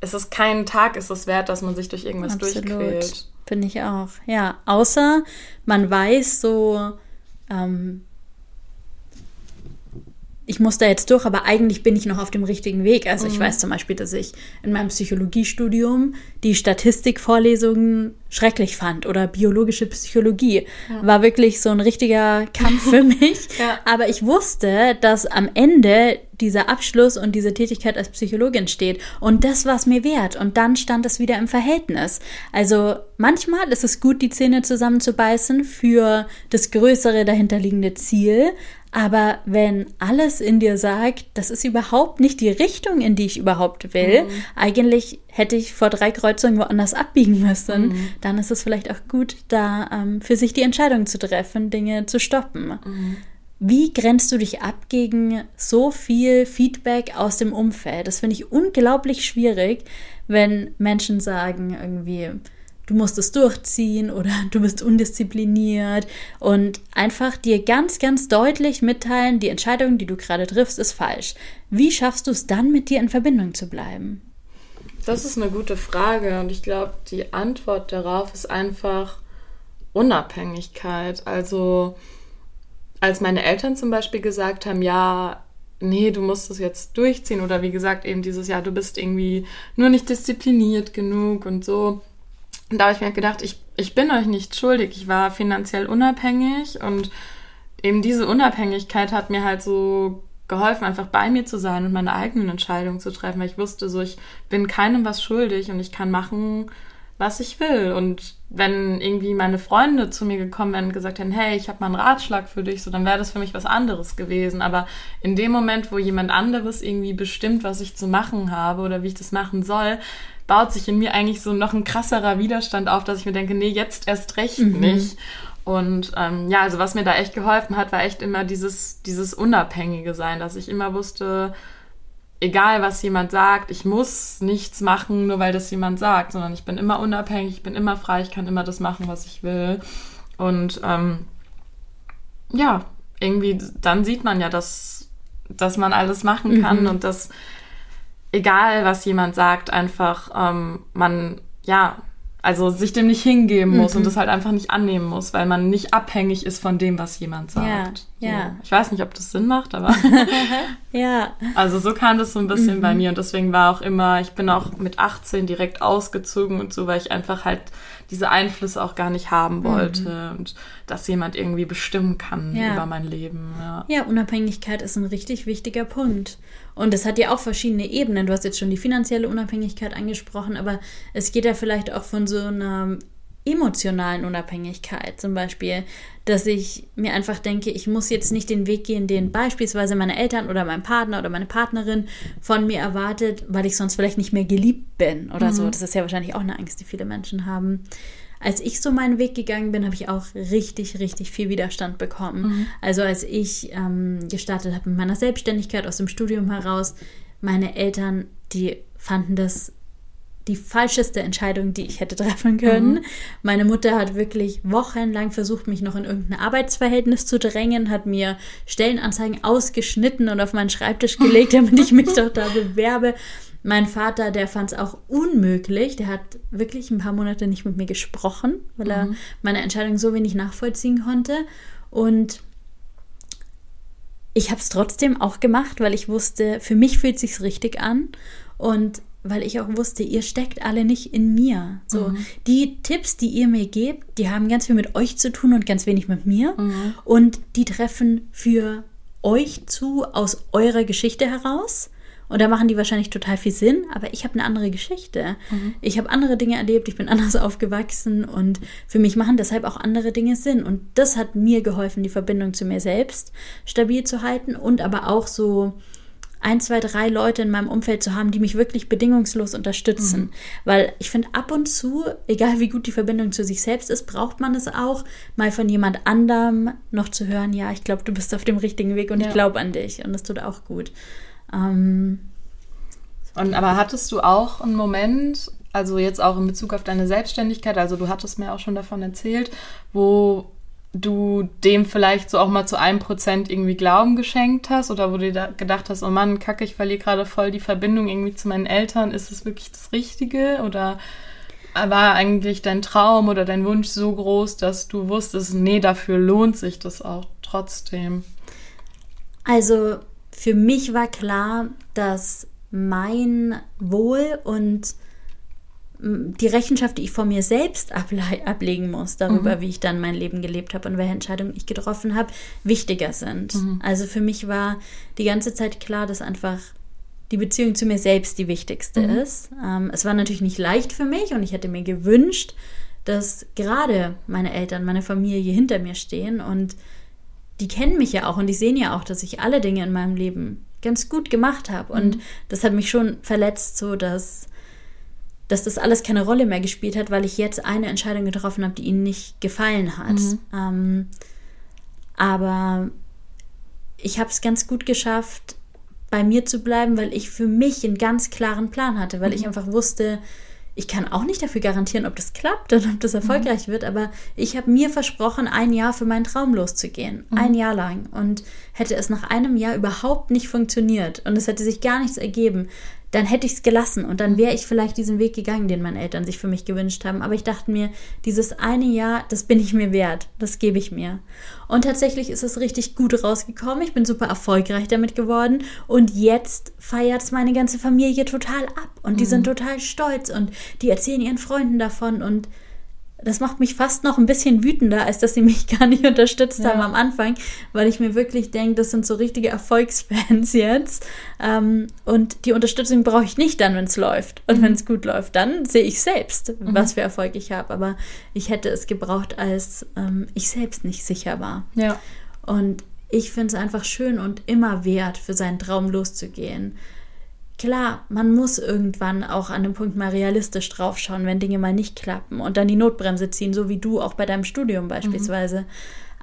[SPEAKER 2] es ist kein Tag, ist es wert, dass man sich durch irgendwas Absolut. durchquält.
[SPEAKER 1] Finde ich auch. Ja, außer man weiß so, ähm, ich muss da jetzt durch, aber eigentlich bin ich noch auf dem richtigen Weg. Also mhm. ich weiß zum Beispiel, dass ich in meinem Psychologiestudium die Statistikvorlesungen schrecklich fand oder biologische Psychologie. Ja. War wirklich so ein richtiger Kampf für mich. ja. Aber ich wusste, dass am Ende dieser Abschluss und diese Tätigkeit als Psychologin steht. Und das war es mir wert. Und dann stand es wieder im Verhältnis. Also manchmal ist es gut, die Zähne zusammenzubeißen für das größere dahinterliegende Ziel. Aber wenn alles in dir sagt, das ist überhaupt nicht die Richtung, in die ich überhaupt will, mhm. eigentlich hätte ich vor drei Kreuzungen woanders abbiegen müssen, mhm. dann ist es vielleicht auch gut, da ähm, für sich die Entscheidung zu treffen, Dinge zu stoppen. Mhm. Wie grenzt du dich ab gegen so viel Feedback aus dem Umfeld? Das finde ich unglaublich schwierig, wenn Menschen sagen irgendwie, du musst es durchziehen oder du bist undiszipliniert und einfach dir ganz, ganz deutlich mitteilen, die Entscheidung, die du gerade triffst, ist falsch. Wie schaffst du es dann, mit dir in Verbindung zu bleiben?
[SPEAKER 2] Das ist eine gute Frage und ich glaube, die Antwort darauf ist einfach Unabhängigkeit. Also als meine Eltern zum Beispiel gesagt haben, ja, nee, du musst es jetzt durchziehen oder wie gesagt eben dieses Jahr, du bist irgendwie nur nicht diszipliniert genug und so, und da habe ich mir gedacht, ich, ich bin euch nicht schuldig. Ich war finanziell unabhängig und eben diese Unabhängigkeit hat mir halt so geholfen, einfach bei mir zu sein und meine eigenen Entscheidungen zu treffen, weil ich wusste, so ich bin keinem was schuldig und ich kann machen, was ich will. Und wenn irgendwie meine Freunde zu mir gekommen wären und gesagt hätten, hey, ich habe mal einen Ratschlag für dich, so dann wäre das für mich was anderes gewesen. Aber in dem Moment, wo jemand anderes irgendwie bestimmt, was ich zu machen habe oder wie ich das machen soll, baut sich in mir eigentlich so noch ein krasserer Widerstand auf, dass ich mir denke, nee, jetzt erst recht mhm. nicht. Und ähm, ja, also was mir da echt geholfen hat, war echt immer dieses, dieses Unabhängige sein, dass ich immer wusste, egal was jemand sagt, ich muss nichts machen, nur weil das jemand sagt, sondern ich bin immer unabhängig, ich bin immer frei, ich kann immer das machen, was ich will. Und ähm, ja, irgendwie, dann sieht man ja, dass, dass man alles machen kann mhm. und dass egal was jemand sagt, einfach ähm, man, ja, also sich dem nicht hingeben muss mhm. und das halt einfach nicht annehmen muss, weil man nicht abhängig ist von dem, was jemand sagt. Ja, ja. So. Ich weiß nicht, ob das Sinn macht, aber ja. Also so kam das so ein bisschen mhm. bei mir und deswegen war auch immer, ich bin auch mit 18 direkt ausgezogen und so, weil ich einfach halt diese Einflüsse auch gar nicht haben wollte mhm. und dass jemand irgendwie bestimmen kann ja. über mein Leben. Ja.
[SPEAKER 1] ja, Unabhängigkeit ist ein richtig wichtiger Punkt. Und es hat ja auch verschiedene Ebenen. Du hast jetzt schon die finanzielle Unabhängigkeit angesprochen, aber es geht ja vielleicht auch von so einer emotionalen Unabhängigkeit. Zum Beispiel, dass ich mir einfach denke, ich muss jetzt nicht den Weg gehen, den beispielsweise meine Eltern oder mein Partner oder meine Partnerin von mir erwartet, weil ich sonst vielleicht nicht mehr geliebt bin oder mhm. so. Das ist ja wahrscheinlich auch eine Angst, die viele Menschen haben. Als ich so meinen Weg gegangen bin, habe ich auch richtig, richtig viel Widerstand bekommen. Mhm. Also als ich ähm, gestartet habe mit meiner Selbstständigkeit aus dem Studium heraus, meine Eltern, die fanden das die falscheste Entscheidung, die ich hätte treffen können. Mhm. Meine Mutter hat wirklich wochenlang versucht, mich noch in irgendein Arbeitsverhältnis zu drängen, hat mir Stellenanzeigen ausgeschnitten und auf meinen Schreibtisch gelegt, damit ich mich doch da bewerbe. Mein Vater, der fand es auch unmöglich. Der hat wirklich ein paar Monate nicht mit mir gesprochen, weil er mhm. meine Entscheidung so wenig nachvollziehen konnte. Und ich habe es trotzdem auch gemacht, weil ich wusste, für mich fühlt es sich richtig an. Und weil ich auch wusste, ihr steckt alle nicht in mir. So, mhm. die Tipps, die ihr mir gebt, die haben ganz viel mit euch zu tun und ganz wenig mit mir. Mhm. Und die treffen für euch zu aus eurer Geschichte heraus. Und da machen die wahrscheinlich total viel Sinn, aber ich habe eine andere Geschichte. Mhm. Ich habe andere Dinge erlebt, ich bin anders aufgewachsen und für mich machen deshalb auch andere Dinge Sinn. Und das hat mir geholfen, die Verbindung zu mir selbst stabil zu halten und aber auch so ein, zwei, drei Leute in meinem Umfeld zu haben, die mich wirklich bedingungslos unterstützen. Mhm. Weil ich finde, ab und zu, egal wie gut die Verbindung zu sich selbst ist, braucht man es auch, mal von jemand anderem noch zu hören, ja, ich glaube, du bist auf dem richtigen Weg und ja. ich glaube an dich. Und das tut auch gut. Ähm,
[SPEAKER 2] und aber hattest du auch einen Moment, also jetzt auch in Bezug auf deine Selbstständigkeit, also du hattest mir auch schon davon erzählt, wo du dem vielleicht so auch mal zu einem Prozent irgendwie Glauben geschenkt hast oder wo du dir gedacht hast, oh Mann, kacke, ich verliere gerade voll die Verbindung irgendwie zu meinen Eltern, ist es wirklich das Richtige oder war eigentlich dein Traum oder dein Wunsch so groß, dass du wusstest, nee, dafür lohnt sich das auch trotzdem?
[SPEAKER 1] Also für mich war klar, dass mein Wohl und die Rechenschaft, die ich vor mir selbst able ablegen muss, darüber, mhm. wie ich dann mein Leben gelebt habe und welche Entscheidungen ich getroffen habe, wichtiger sind. Mhm. Also für mich war die ganze Zeit klar, dass einfach die Beziehung zu mir selbst die wichtigste mhm. ist. Ähm, es war natürlich nicht leicht für mich und ich hätte mir gewünscht, dass gerade meine Eltern, meine Familie hinter mir stehen und die kennen mich ja auch und die sehen ja auch, dass ich alle Dinge in meinem Leben ganz gut gemacht habe. Und mhm. das hat mich schon verletzt, so dass dass das alles keine Rolle mehr gespielt hat, weil ich jetzt eine Entscheidung getroffen habe, die ihnen nicht gefallen hat. Mhm. Ähm, aber ich habe es ganz gut geschafft, bei mir zu bleiben, weil ich für mich einen ganz klaren Plan hatte, weil mhm. ich einfach wusste, ich kann auch nicht dafür garantieren, ob das klappt und ob das mhm. erfolgreich mhm. wird, aber ich habe mir versprochen, ein Jahr für meinen Traum loszugehen. Mhm. Ein Jahr lang. Und hätte es nach einem Jahr überhaupt nicht funktioniert und es hätte sich gar nichts ergeben, dann hätte ich es gelassen und dann wäre ich vielleicht diesen Weg gegangen, den meine Eltern sich für mich gewünscht haben. Aber ich dachte mir, dieses eine Jahr, das bin ich mir wert, das gebe ich mir. Und tatsächlich ist es richtig gut rausgekommen. Ich bin super erfolgreich damit geworden und jetzt feiert es meine ganze Familie total ab und die mhm. sind total stolz und die erzählen ihren Freunden davon und das macht mich fast noch ein bisschen wütender, als dass sie mich gar nicht unterstützt ja. haben am Anfang, weil ich mir wirklich denke, das sind so richtige Erfolgsfans jetzt. Ähm, und die Unterstützung brauche ich nicht dann, wenn es läuft. Und mhm. wenn es gut läuft, dann sehe ich selbst, mhm. was für Erfolg ich habe. Aber ich hätte es gebraucht, als ähm, ich selbst nicht sicher war.
[SPEAKER 2] Ja.
[SPEAKER 1] Und ich finde es einfach schön und immer wert, für seinen Traum loszugehen klar, man muss irgendwann auch an dem Punkt mal realistisch draufschauen, wenn Dinge mal nicht klappen und dann die Notbremse ziehen, so wie du auch bei deinem Studium beispielsweise. Mhm.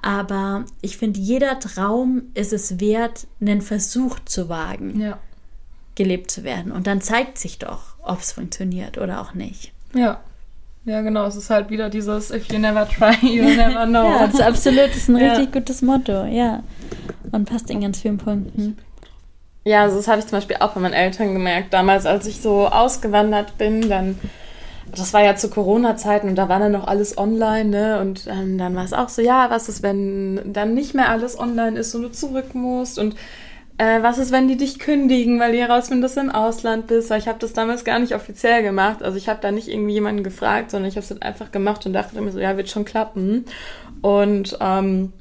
[SPEAKER 1] Aber ich finde, jeder Traum ist es wert, einen Versuch zu wagen,
[SPEAKER 2] ja.
[SPEAKER 1] gelebt zu werden. Und dann zeigt sich doch, ob es funktioniert oder auch nicht.
[SPEAKER 2] Ja. Ja, genau. Es ist halt wieder dieses If you never try, you never know.
[SPEAKER 1] ja, das ist absolut, das ist ein ja. richtig gutes Motto, ja. Und passt in ganz vielen Punkten.
[SPEAKER 2] Ja, also das habe ich zum Beispiel auch bei meinen Eltern gemerkt. Damals, als ich so ausgewandert bin, dann, das war ja zu Corona-Zeiten und da war dann noch alles online, ne? Und ähm, dann war es auch so, ja, was ist, wenn dann nicht mehr alles online ist und du zurück musst und äh, was ist, wenn die dich kündigen, weil die herausfinden, dass du im Ausland bist? Weil ich habe das damals gar nicht offiziell gemacht. Also ich habe da nicht irgendwie jemanden gefragt, sondern ich habe es dann einfach gemacht und dachte mir so, ja, wird schon klappen. Und ähm,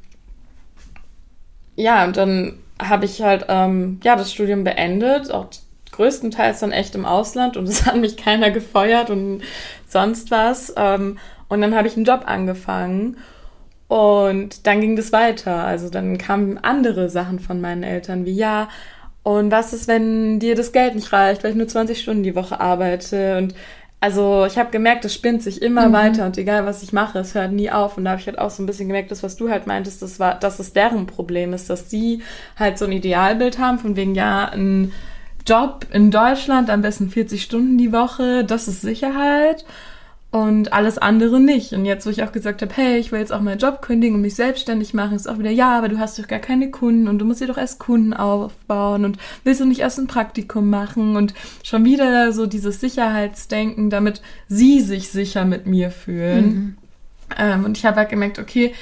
[SPEAKER 2] ja, und dann habe ich halt ähm, ja das Studium beendet, auch größtenteils dann echt im Ausland und es hat mich keiner gefeuert und sonst was. Ähm, und dann habe ich einen Job angefangen und dann ging das weiter. Also dann kamen andere Sachen von meinen Eltern wie, ja, und was ist, wenn dir das Geld nicht reicht, weil ich nur 20 Stunden die Woche arbeite und also ich habe gemerkt, es spinnt sich immer mhm. weiter und egal was ich mache, es hört nie auf. Und da habe ich halt auch so ein bisschen gemerkt, das, was du halt meintest, das war, dass es deren Problem ist, dass sie halt so ein Idealbild haben, von wegen, ja, ein Job in Deutschland, am besten 40 Stunden die Woche, das ist Sicherheit und alles andere nicht. Und jetzt, wo ich auch gesagt habe, hey, ich will jetzt auch meinen Job kündigen und mich selbstständig machen, ist auch wieder, ja, aber du hast doch gar keine Kunden und du musst dir doch erst Kunden aufbauen und willst du nicht erst ein Praktikum machen und schon wieder so dieses Sicherheitsdenken, damit sie sich sicher mit mir fühlen. Mhm. Ähm, und ich habe halt gemerkt, okay,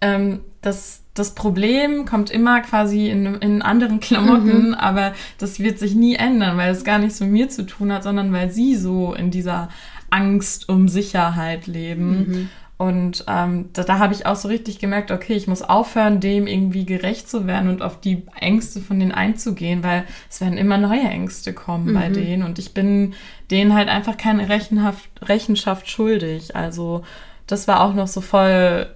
[SPEAKER 2] ähm, das, das Problem kommt immer quasi in, in anderen Klamotten, mhm. aber das wird sich nie ändern, weil es gar nichts mit mir zu tun hat, sondern weil sie so in dieser Angst um Sicherheit leben. Mhm. Und ähm, da, da habe ich auch so richtig gemerkt, okay, ich muss aufhören, dem irgendwie gerecht zu werden und auf die Ängste von denen einzugehen, weil es werden immer neue Ängste kommen mhm. bei denen und ich bin denen halt einfach keine Rechenhaft, Rechenschaft schuldig. Also das war auch noch so voll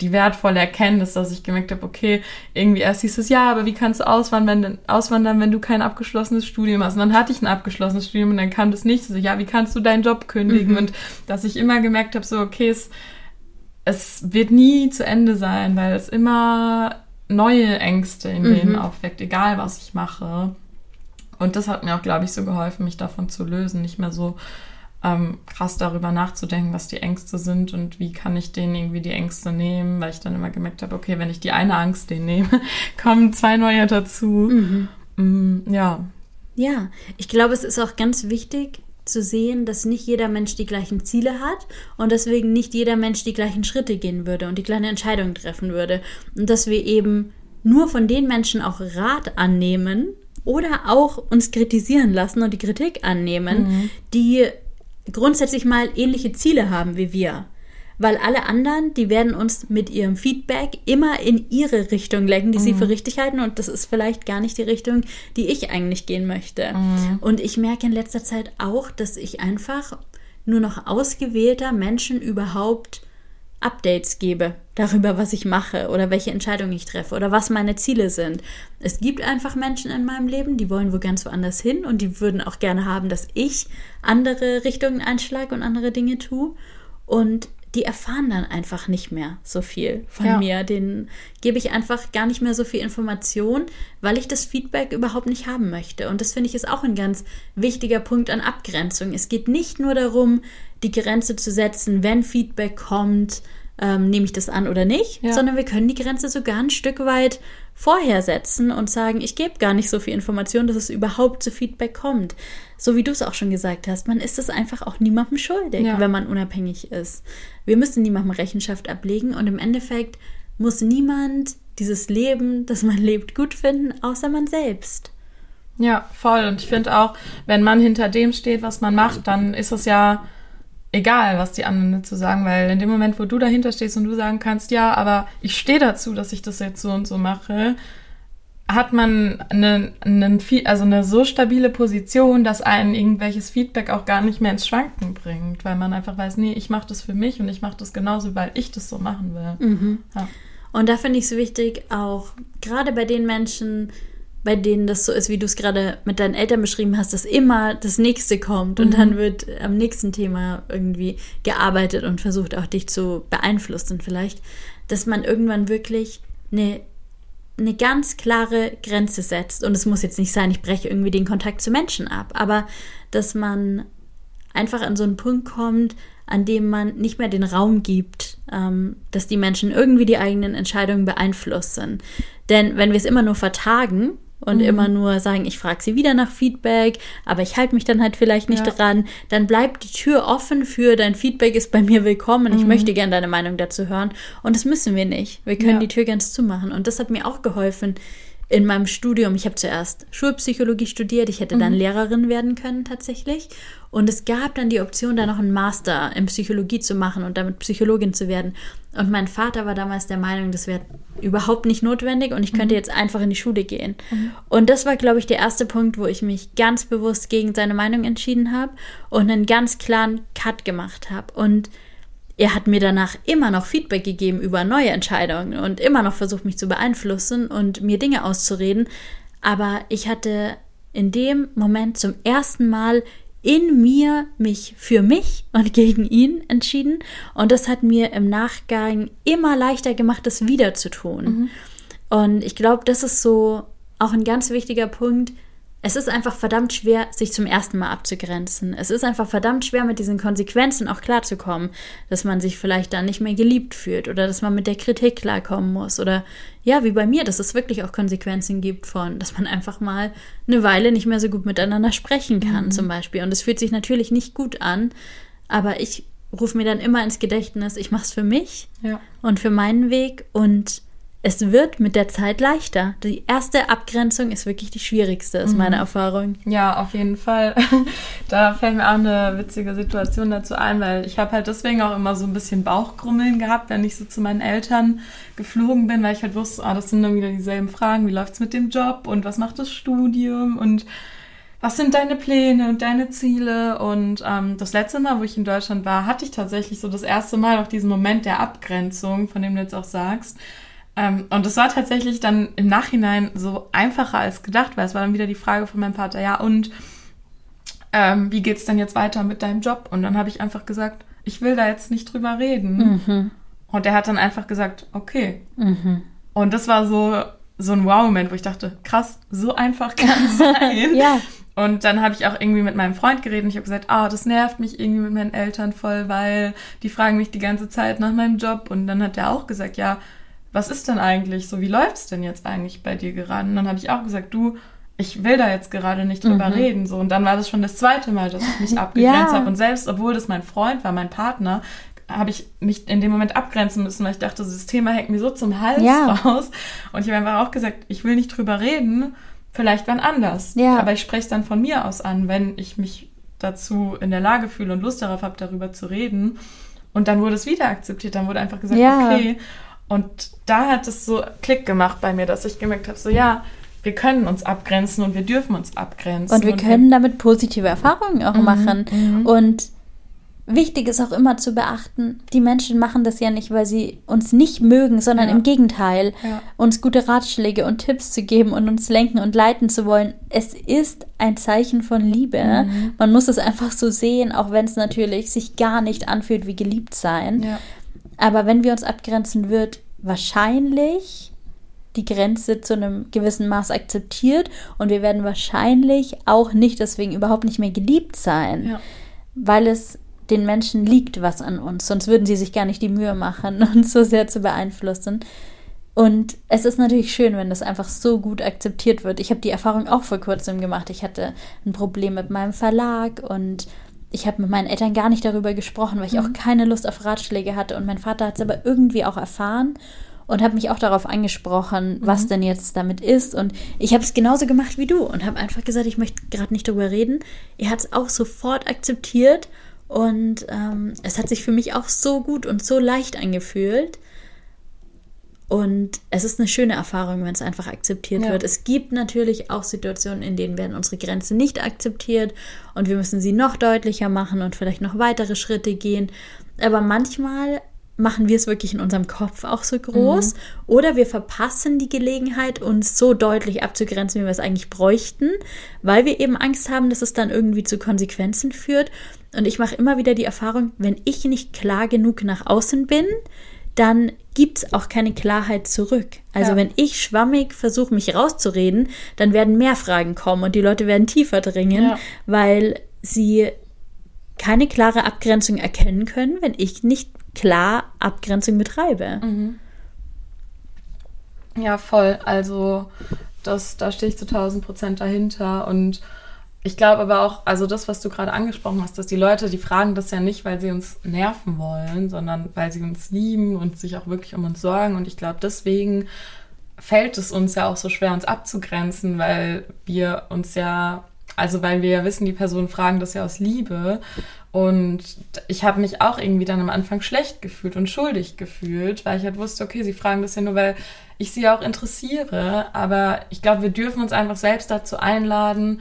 [SPEAKER 2] die wertvolle Erkenntnis, dass ich gemerkt habe, okay, irgendwie erst hieß es, ja, aber wie kannst du auswandern, auswandern, wenn du kein abgeschlossenes Studium hast? Und dann hatte ich ein abgeschlossenes Studium und dann kam das nicht. So, ja, wie kannst du deinen Job kündigen? Mhm. Und dass ich immer gemerkt habe, so, okay, es, es wird nie zu Ende sein, weil es immer neue Ängste in mhm. denen aufweckt, egal was ich mache. Und das hat mir auch, glaube ich, so geholfen, mich davon zu lösen, nicht mehr so ähm, krass darüber nachzudenken, was die Ängste sind und wie kann ich denen irgendwie die Ängste nehmen, weil ich dann immer gemerkt habe, okay, wenn ich die eine Angst denen nehme, kommen zwei neue dazu. Mhm. Mm, ja.
[SPEAKER 1] Ja, ich glaube, es ist auch ganz wichtig zu sehen, dass nicht jeder Mensch die gleichen Ziele hat und deswegen nicht jeder Mensch die gleichen Schritte gehen würde und die gleichen Entscheidungen treffen würde. Und dass wir eben nur von den Menschen auch Rat annehmen oder auch uns kritisieren lassen und die Kritik annehmen, mhm. die grundsätzlich mal ähnliche Ziele haben wie wir. Weil alle anderen, die werden uns mit ihrem Feedback immer in ihre Richtung lenken, die mhm. sie für richtig halten. Und das ist vielleicht gar nicht die Richtung, die ich eigentlich gehen möchte. Mhm. Und ich merke in letzter Zeit auch, dass ich einfach nur noch ausgewählter Menschen überhaupt Updates gebe darüber, was ich mache oder welche Entscheidungen ich treffe oder was meine Ziele sind. Es gibt einfach Menschen in meinem Leben, die wollen wo ganz woanders hin und die würden auch gerne haben, dass ich andere Richtungen einschlage und andere Dinge tue. Und die erfahren dann einfach nicht mehr so viel von ja. mir. Den gebe ich einfach gar nicht mehr so viel Information, weil ich das Feedback überhaupt nicht haben möchte. Und das finde ich ist auch ein ganz wichtiger Punkt an Abgrenzung. Es geht nicht nur darum, die Grenze zu setzen, wenn Feedback kommt, ähm, nehme ich das an oder nicht, ja. sondern wir können die Grenze sogar ein Stück weit vorher setzen und sagen, ich gebe gar nicht so viel Information, dass es überhaupt zu Feedback kommt. So wie du es auch schon gesagt hast, man ist es einfach auch niemandem schuldig, ja. wenn man unabhängig ist. Wir müssen niemandem Rechenschaft ablegen und im Endeffekt muss niemand dieses Leben, das man lebt, gut finden, außer man selbst.
[SPEAKER 2] Ja, voll. Und ich finde auch, wenn man hinter dem steht, was man macht, dann ist es ja egal, was die anderen dazu sagen, weil in dem Moment, wo du dahinter stehst und du sagen kannst, ja, aber ich stehe dazu, dass ich das jetzt so und so mache, hat man eine, eine, also eine so stabile Position, dass einen irgendwelches Feedback auch gar nicht mehr ins Schwanken bringt, weil man einfach weiß, nee, ich mache das für mich und ich mache das genauso, weil ich das so machen will.
[SPEAKER 1] Mhm. Ja. Und da finde ich es wichtig, auch gerade bei den Menschen, bei denen das so ist, wie du es gerade mit deinen Eltern beschrieben hast, dass immer das nächste kommt und mhm. dann wird am nächsten Thema irgendwie gearbeitet und versucht auch dich zu beeinflussen vielleicht, dass man irgendwann wirklich eine eine ganz klare Grenze setzt. Und es muss jetzt nicht sein, ich breche irgendwie den Kontakt zu Menschen ab, aber dass man einfach an so einen Punkt kommt, an dem man nicht mehr den Raum gibt, ähm, dass die Menschen irgendwie die eigenen Entscheidungen beeinflussen. Denn wenn wir es immer nur vertagen, und mhm. immer nur sagen, ich frage sie wieder nach Feedback, aber ich halte mich dann halt vielleicht nicht ja. dran, dann bleibt die Tür offen für dein Feedback ist bei mir willkommen. Mhm. Ich möchte gerne deine Meinung dazu hören. Und das müssen wir nicht. Wir können ja. die Tür ganz zumachen. Und das hat mir auch geholfen, in meinem Studium, ich habe zuerst Schulpsychologie studiert, ich hätte dann mhm. Lehrerin werden können tatsächlich. Und es gab dann die Option, da noch einen Master in Psychologie zu machen und damit Psychologin zu werden. Und mein Vater war damals der Meinung, das wäre überhaupt nicht notwendig und ich könnte mhm. jetzt einfach in die Schule gehen. Mhm. Und das war, glaube ich, der erste Punkt, wo ich mich ganz bewusst gegen seine Meinung entschieden habe und einen ganz klaren Cut gemacht habe. Und er hat mir danach immer noch Feedback gegeben über neue Entscheidungen und immer noch versucht, mich zu beeinflussen und mir Dinge auszureden. Aber ich hatte in dem Moment zum ersten Mal in mir mich für mich und gegen ihn entschieden. Und das hat mir im Nachgang immer leichter gemacht, das wieder zu tun. Mhm. Und ich glaube, das ist so auch ein ganz wichtiger Punkt, es ist einfach verdammt schwer, sich zum ersten Mal abzugrenzen. Es ist einfach verdammt schwer, mit diesen Konsequenzen auch klarzukommen, dass man sich vielleicht dann nicht mehr geliebt fühlt oder dass man mit der Kritik klarkommen muss oder ja, wie bei mir, dass es wirklich auch Konsequenzen gibt von, dass man einfach mal eine Weile nicht mehr so gut miteinander sprechen kann, mhm. zum Beispiel. Und es fühlt sich natürlich nicht gut an, aber ich rufe mir dann immer ins Gedächtnis, ich mache es für mich ja. und für meinen Weg und es wird mit der Zeit leichter. Die erste Abgrenzung ist wirklich die schwierigste, ist mhm. meine Erfahrung.
[SPEAKER 2] Ja, auf jeden Fall. da fällt mir auch eine witzige Situation dazu ein, weil ich habe halt deswegen auch immer so ein bisschen Bauchgrummeln gehabt, wenn ich so zu meinen Eltern geflogen bin, weil ich halt wusste, ah, das sind dann wieder dieselben Fragen, wie läuft's mit dem Job und was macht das Studium und was sind deine Pläne und deine Ziele? Und ähm, das letzte Mal, wo ich in Deutschland war, hatte ich tatsächlich so das erste Mal auch diesen Moment der Abgrenzung, von dem du jetzt auch sagst und es war tatsächlich dann im Nachhinein so einfacher als gedacht, weil es war dann wieder die Frage von meinem Vater, ja, und ähm, wie geht's denn jetzt weiter mit deinem Job? Und dann habe ich einfach gesagt, ich will da jetzt nicht drüber reden. Mhm. Und er hat dann einfach gesagt, okay. Mhm. Und das war so, so ein Wow-Moment, wo ich dachte, krass, so einfach kann es sein. ja. Und dann habe ich auch irgendwie mit meinem Freund geredet und ich habe gesagt, ah, oh, das nervt mich irgendwie mit meinen Eltern voll, weil die fragen mich die ganze Zeit nach meinem Job. Und dann hat er auch gesagt, ja, was ist denn eigentlich so, wie läuft's denn jetzt eigentlich bei dir gerade? Und dann habe ich auch gesagt, du, ich will da jetzt gerade nicht drüber mhm. reden. So. Und dann war das schon das zweite Mal, dass ich mich abgegrenzt ja. habe. Und selbst, obwohl das mein Freund war, mein Partner, habe ich mich in dem Moment abgrenzen müssen, weil ich dachte, dieses Thema hängt mir so zum Hals ja. raus. Und ich habe einfach auch gesagt, ich will nicht drüber reden, vielleicht wann anders. Ja. Aber ich spreche es dann von mir aus an, wenn ich mich dazu in der Lage fühle und Lust darauf habe, darüber zu reden. Und dann wurde es wieder akzeptiert, dann wurde einfach gesagt, ja. okay. Und da hat es so Klick gemacht bei mir, dass ich gemerkt habe, so ja, wir können uns abgrenzen und wir dürfen uns abgrenzen.
[SPEAKER 1] Und wir und können wir damit positive Erfahrungen auch mhm, machen. Mhm. Und wichtig ist auch immer zu beachten, die Menschen machen das ja nicht, weil sie uns nicht mögen, sondern ja. im Gegenteil, ja. uns gute Ratschläge und Tipps zu geben und uns lenken und leiten zu wollen. Es ist ein Zeichen von Liebe. Mhm. Man muss es einfach so sehen, auch wenn es natürlich sich gar nicht anfühlt wie geliebt sein. Ja. Aber wenn wir uns abgrenzen, wird wahrscheinlich die Grenze zu einem gewissen Maß akzeptiert und wir werden wahrscheinlich auch nicht deswegen überhaupt nicht mehr geliebt sein, ja. weil es den Menschen liegt was an uns, sonst würden sie sich gar nicht die Mühe machen, uns so sehr zu beeinflussen. Und es ist natürlich schön, wenn das einfach so gut akzeptiert wird. Ich habe die Erfahrung auch vor kurzem gemacht. Ich hatte ein Problem mit meinem Verlag und ich habe mit meinen Eltern gar nicht darüber gesprochen, weil ich mhm. auch keine Lust auf Ratschläge hatte. Und mein Vater hat es aber irgendwie auch erfahren und hat mich auch darauf angesprochen, mhm. was denn jetzt damit ist. Und ich habe es genauso gemacht wie du und habe einfach gesagt, ich möchte gerade nicht darüber reden. Er hat es auch sofort akzeptiert und ähm, es hat sich für mich auch so gut und so leicht angefühlt. Und es ist eine schöne Erfahrung, wenn es einfach akzeptiert ja. wird. Es gibt natürlich auch Situationen, in denen werden unsere Grenzen nicht akzeptiert und wir müssen sie noch deutlicher machen und vielleicht noch weitere Schritte gehen. Aber manchmal machen wir es wirklich in unserem Kopf auch so groß mhm. oder wir verpassen die Gelegenheit, uns so deutlich abzugrenzen, wie wir es eigentlich bräuchten, weil wir eben Angst haben, dass es dann irgendwie zu Konsequenzen führt. Und ich mache immer wieder die Erfahrung, wenn ich nicht klar genug nach außen bin, dann gibt es auch keine Klarheit zurück. Also ja. wenn ich schwammig versuche, mich rauszureden, dann werden mehr Fragen kommen und die Leute werden tiefer dringen, ja. weil sie keine klare Abgrenzung erkennen können, wenn ich nicht klar Abgrenzung betreibe. Mhm.
[SPEAKER 2] Ja, voll. Also das, da stehe ich zu 1000 Prozent dahinter und ich glaube aber auch, also das, was du gerade angesprochen hast, dass die Leute, die fragen das ja nicht, weil sie uns nerven wollen, sondern weil sie uns lieben und sich auch wirklich um uns sorgen. Und ich glaube, deswegen fällt es uns ja auch so schwer, uns abzugrenzen, weil wir uns ja, also weil wir ja wissen, die Personen fragen das ja aus Liebe. Und ich habe mich auch irgendwie dann am Anfang schlecht gefühlt und schuldig gefühlt, weil ich halt wusste, okay, sie fragen das ja nur, weil ich sie auch interessiere. Aber ich glaube, wir dürfen uns einfach selbst dazu einladen,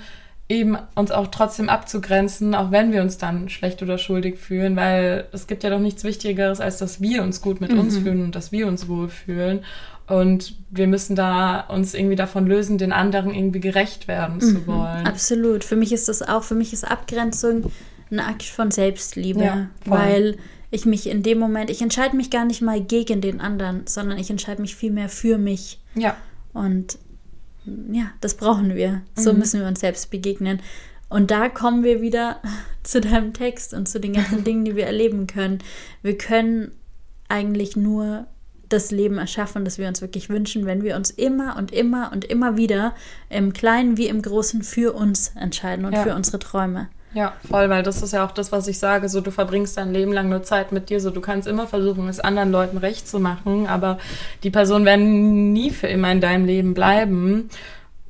[SPEAKER 2] eben uns auch trotzdem abzugrenzen, auch wenn wir uns dann schlecht oder schuldig fühlen, weil es gibt ja doch nichts Wichtigeres, als dass wir uns gut mit mhm. uns fühlen und dass wir uns wohlfühlen. Und wir müssen da uns irgendwie davon lösen, den anderen irgendwie gerecht werden mhm. zu wollen.
[SPEAKER 1] Absolut. Für mich ist das auch, für mich ist Abgrenzung ein Akt von Selbstliebe, ja, weil ich mich in dem Moment, ich entscheide mich gar nicht mal gegen den anderen, sondern ich entscheide mich vielmehr für mich.
[SPEAKER 2] Ja.
[SPEAKER 1] Und ja, das brauchen wir. So mhm. müssen wir uns selbst begegnen. Und da kommen wir wieder zu deinem Text und zu den ganzen Dingen, die wir erleben können. Wir können eigentlich nur das Leben erschaffen, das wir uns wirklich wünschen, wenn wir uns immer und immer und immer wieder im Kleinen wie im Großen für uns entscheiden und ja. für unsere Träume.
[SPEAKER 2] Ja, voll, weil das ist ja auch das, was ich sage. So, du verbringst dein Leben lang nur Zeit mit dir. So, du kannst immer versuchen, es anderen Leuten recht zu machen, aber die Personen werden nie für immer in deinem Leben bleiben.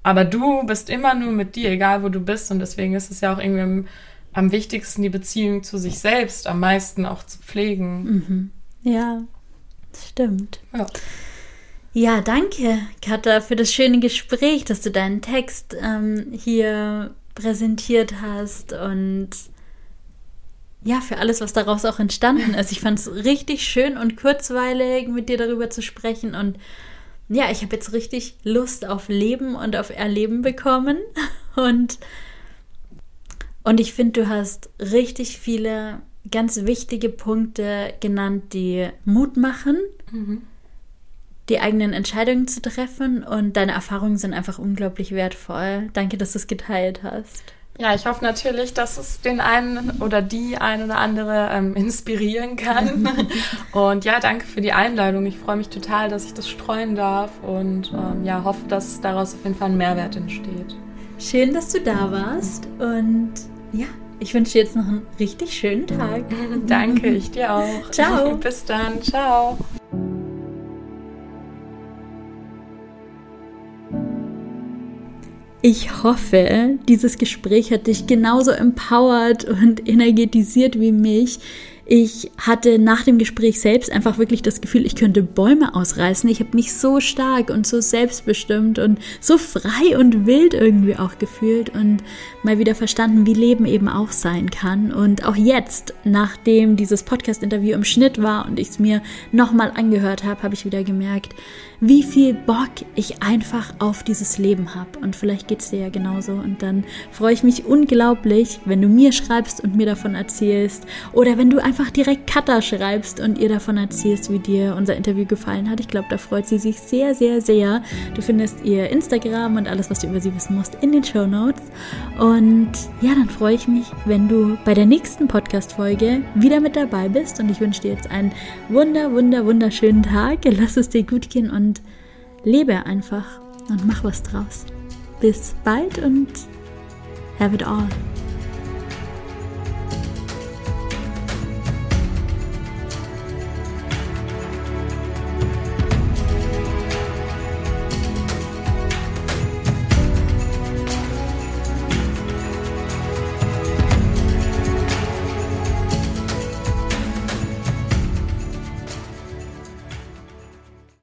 [SPEAKER 2] Aber du bist immer nur mit dir, egal wo du bist. Und deswegen ist es ja auch irgendwie am, am wichtigsten, die Beziehung zu sich selbst am meisten auch zu pflegen.
[SPEAKER 1] Mhm. Ja, stimmt. Ja. Ja, danke, Katha, für das schöne Gespräch, dass du deinen Text ähm, hier präsentiert hast und ja, für alles, was daraus auch entstanden ist. Ich fand es richtig schön und kurzweilig, mit dir darüber zu sprechen. Und ja, ich habe jetzt richtig Lust auf Leben und auf Erleben bekommen. Und, und ich finde, du hast richtig viele ganz wichtige Punkte genannt, die Mut machen. Mhm die eigenen Entscheidungen zu treffen und deine Erfahrungen sind einfach unglaublich wertvoll. Danke, dass du es geteilt hast.
[SPEAKER 2] Ja, ich hoffe natürlich, dass es den einen oder die ein oder andere ähm, inspirieren kann. und ja, danke für die Einladung. Ich freue mich total, dass ich das streuen darf und ähm, ja, hoffe, dass daraus auf jeden Fall ein Mehrwert entsteht.
[SPEAKER 1] Schön, dass du da warst und ja, ich wünsche dir jetzt noch einen richtig schönen Tag.
[SPEAKER 2] danke, ich dir auch.
[SPEAKER 1] Ciao.
[SPEAKER 2] Bis dann. Ciao.
[SPEAKER 1] Ich hoffe, dieses Gespräch hat dich genauso empowert und energetisiert wie mich. Ich hatte nach dem Gespräch selbst einfach wirklich das Gefühl, ich könnte Bäume ausreißen. Ich habe mich so stark und so selbstbestimmt und so frei und wild irgendwie auch gefühlt und mal wieder verstanden, wie Leben eben auch sein kann. Und auch jetzt, nachdem dieses Podcast-Interview im Schnitt war und ich es mir nochmal angehört habe, habe ich wieder gemerkt, wie viel Bock ich einfach auf dieses Leben habe. Und vielleicht geht es dir ja genauso. Und dann freue ich mich unglaublich, wenn du mir schreibst und mir davon erzählst. Oder wenn du einfach direkt Katha schreibst und ihr davon erzählst, wie dir unser Interview gefallen hat. Ich glaube, da freut sie sich sehr, sehr, sehr. Du findest ihr Instagram und alles, was du über sie wissen musst, in den Show Notes. Und ja, dann freue ich mich, wenn du bei der nächsten Podcast-Folge wieder mit dabei bist. Und ich wünsche dir jetzt einen wunder, wunder, wunderschönen Tag. Lass es dir gut gehen und und lebe einfach und mach was draus. Bis bald und have it all.